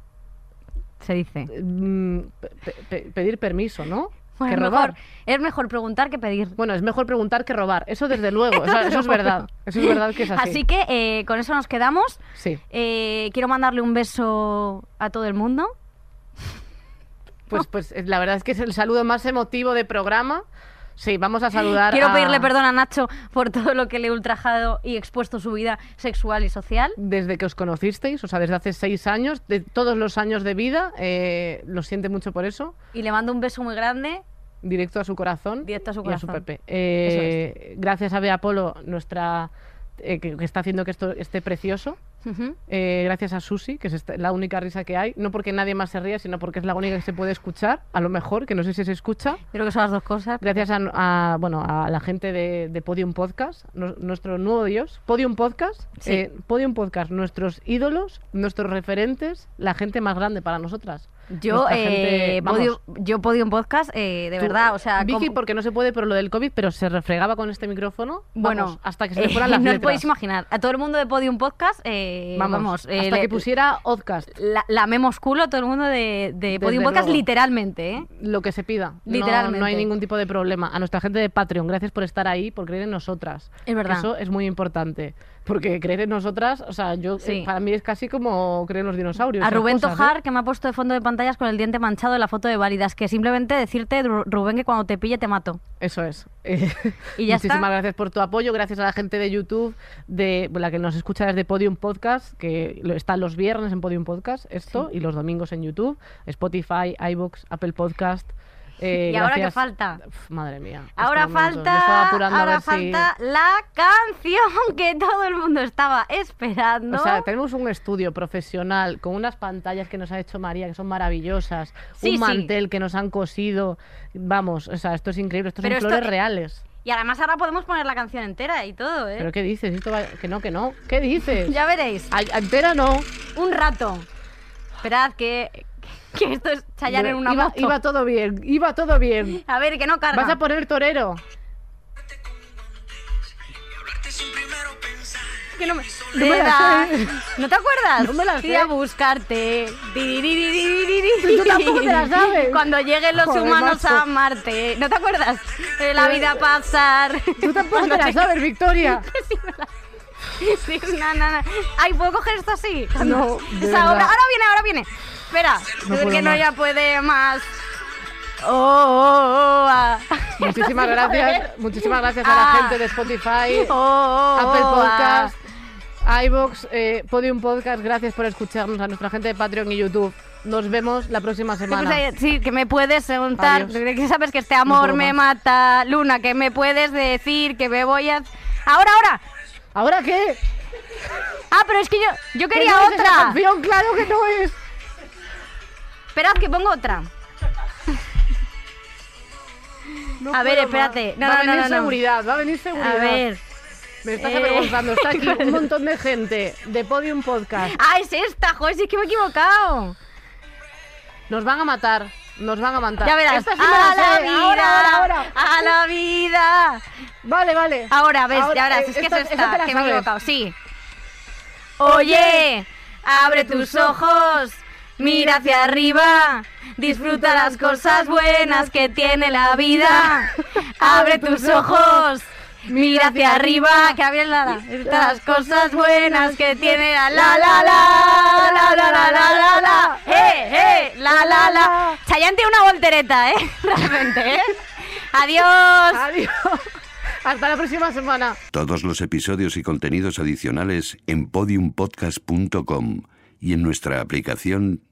Se dice. Mm, pe- pe- pedir permiso, ¿no? Bueno, que es robar. mejor, es mejor preguntar que pedir. Bueno, es mejor preguntar que robar. Eso desde luego. Eso, eso es verdad. Eso es verdad que es así. Así que eh, con eso nos quedamos. Sí. Eh, quiero mandarle un beso a todo el mundo. Pues, pues la verdad es que es el saludo más emotivo de programa. Sí, vamos a saludar Quiero a- pedirle perdón a Nacho por todo lo que le he ultrajado y expuesto su vida sexual y social. Desde que os conocisteis, o sea, desde hace seis años, de todos los años de vida, eh, lo siente mucho por eso. Y le mando un beso muy grande. directo a su corazón Directo a su y corazón. Pepe. Eh, Gracias a Bea Polo, nuestra eh, que, que está haciendo que esto esté precioso. Eh, gracias a Susi, que es esta- la única risa que hay. No porque nadie más se ríe, sino porque es la única que se puede escuchar. A lo mejor, que no sé si se escucha. Creo que son las dos cosas. Gracias a, a, bueno, a la gente de, de Podium Podcast, nu- nuestro nuevo Dios. Podium Podcast. Sí. eh, Podium Podcast, nuestros ídolos, nuestros referentes, la gente más grande para nosotras. Yo, eh, gente- vamos, podio, yo podio un podcast, eh, de tú- verdad, o sea, Vicky, como- porque no se puede por lo del COVID, pero se refregaba con este micrófono. bueno, vamos, hasta que se le eh, fueran las no letras. podéis imaginar, a todo el mundo de Podium Podcast, eh, Vamos, vamos, eh, hasta le- que pusiera Oddcast. la, lamemos culo a todo el mundo de, de Podium Podcast luego. literalmente, ¿eh? Lo que se pida. No- Literalmente. No, hay ningún tipo de problema. A nuestra gente de Patreon, gracias por estar ahí, por creer en nosotras. Es verdad. Eso es muy importante. Porque creer en nosotras, o sea, yo Sí. eh, para mí es casi como creer en los dinosaurios. A Rubén cosas, ¿eh? Tojar, que me ha puesto de fondo de pantallas con el diente manchado en la foto de válidas, que simplemente decirte, Ru- Rubén, que cuando te pille te mato. Eso es. Eh, Y ya muchísimas está. gracias por tu apoyo, gracias a la gente de YouTube, de la que nos escucha desde Podium Podcast, que está los viernes en Podium Podcast, esto, y los domingos en YouTube, Spotify, iBox, Apple Podcast. Eh, ¿Y ahora qué falta? Uf, madre mía. Ahora falta, ahora si- falta la canción que todo el mundo estaba esperando. O sea, tenemos un estudio profesional con unas pantallas que nos ha hecho María, que son maravillosas, Sí, un sí. mantel que nos han cosido. Vamos, o sea, esto es increíble, estos Pero son esto- flores reales. Y además ahora podemos poner la canción entera y todo, ¿eh? ¿Pero qué dices? Esto va- Que no, que no. ¿Qué dices? Ya veréis. Entera no. Un rato. Esperad que, que esto es Chayanne en una iba, moto. iba todo bien, iba todo bien. A ver, que no carga. ¿Vas a poner torero? que no me... No me. ¿No te acuerdas? No me la Fui sé. a buscarte. Tú tampoco te la sabes. Cuando lleguen los Joder, humanos macho. a Marte. ¿No te acuerdas? De la vida pasar. Tú tampoco Cuando te la sabes, Victoria. Sí, na, na, na. Ay, ¿puedo coger esto así? No, de. Ahora viene, ahora viene. Espera, No que no ya puede más. Oh, oh, oh, ah. Muchísimas gracias, muchísimas gracias a Ah. la gente de Spotify, Oh, Apple ah. Podcast, iBox, eh, Podium Podcast. Gracias por escucharnos a nuestra gente de Patreon y YouTube. Nos vemos la próxima ¿Qué semana. ahí? Sí, que me puedes preguntar, que sabes que este amor me mata, Luna, que me puedes decir que me voy a... Ahora, ahora. ¿Ahora qué? Ah, pero es que yo, yo ¿Que quería no es esa otra. canción? Claro que no es. Esperad que pongo otra. No A ver, espérate. No, va a no, venir seguridad, va a venir seguridad. A ver. Me estás Eh. avergonzando. Está aquí un montón de gente de Podium Podcast. Ah, es esta, joder, si es que me he equivocado. Nos van a matar. Nos van a matar. Ya verás. Esta sí me a la sé. vida, Ahora, ahora, ahora. a la vida. Vale, vale. Ahora, ves, Ahora, ya verás, eh, es que esta- es esta que me he equivocado, sí. Oye, abre tus ojos, mira hacia arriba, disfruta las cosas buenas que tiene la vida. Abre tus ojos, mira hacia arriba, que abre la, la, disfruta las cosas buenas que tiene la la la la la la la la la la, eh eh, la la la. Chayanne tiene una voltereta, eh, realmente, eh. Adiós. Adiós. Hasta la próxima semana. Todos los episodios y contenidos adicionales en podiumpodcast.com y en nuestra aplicación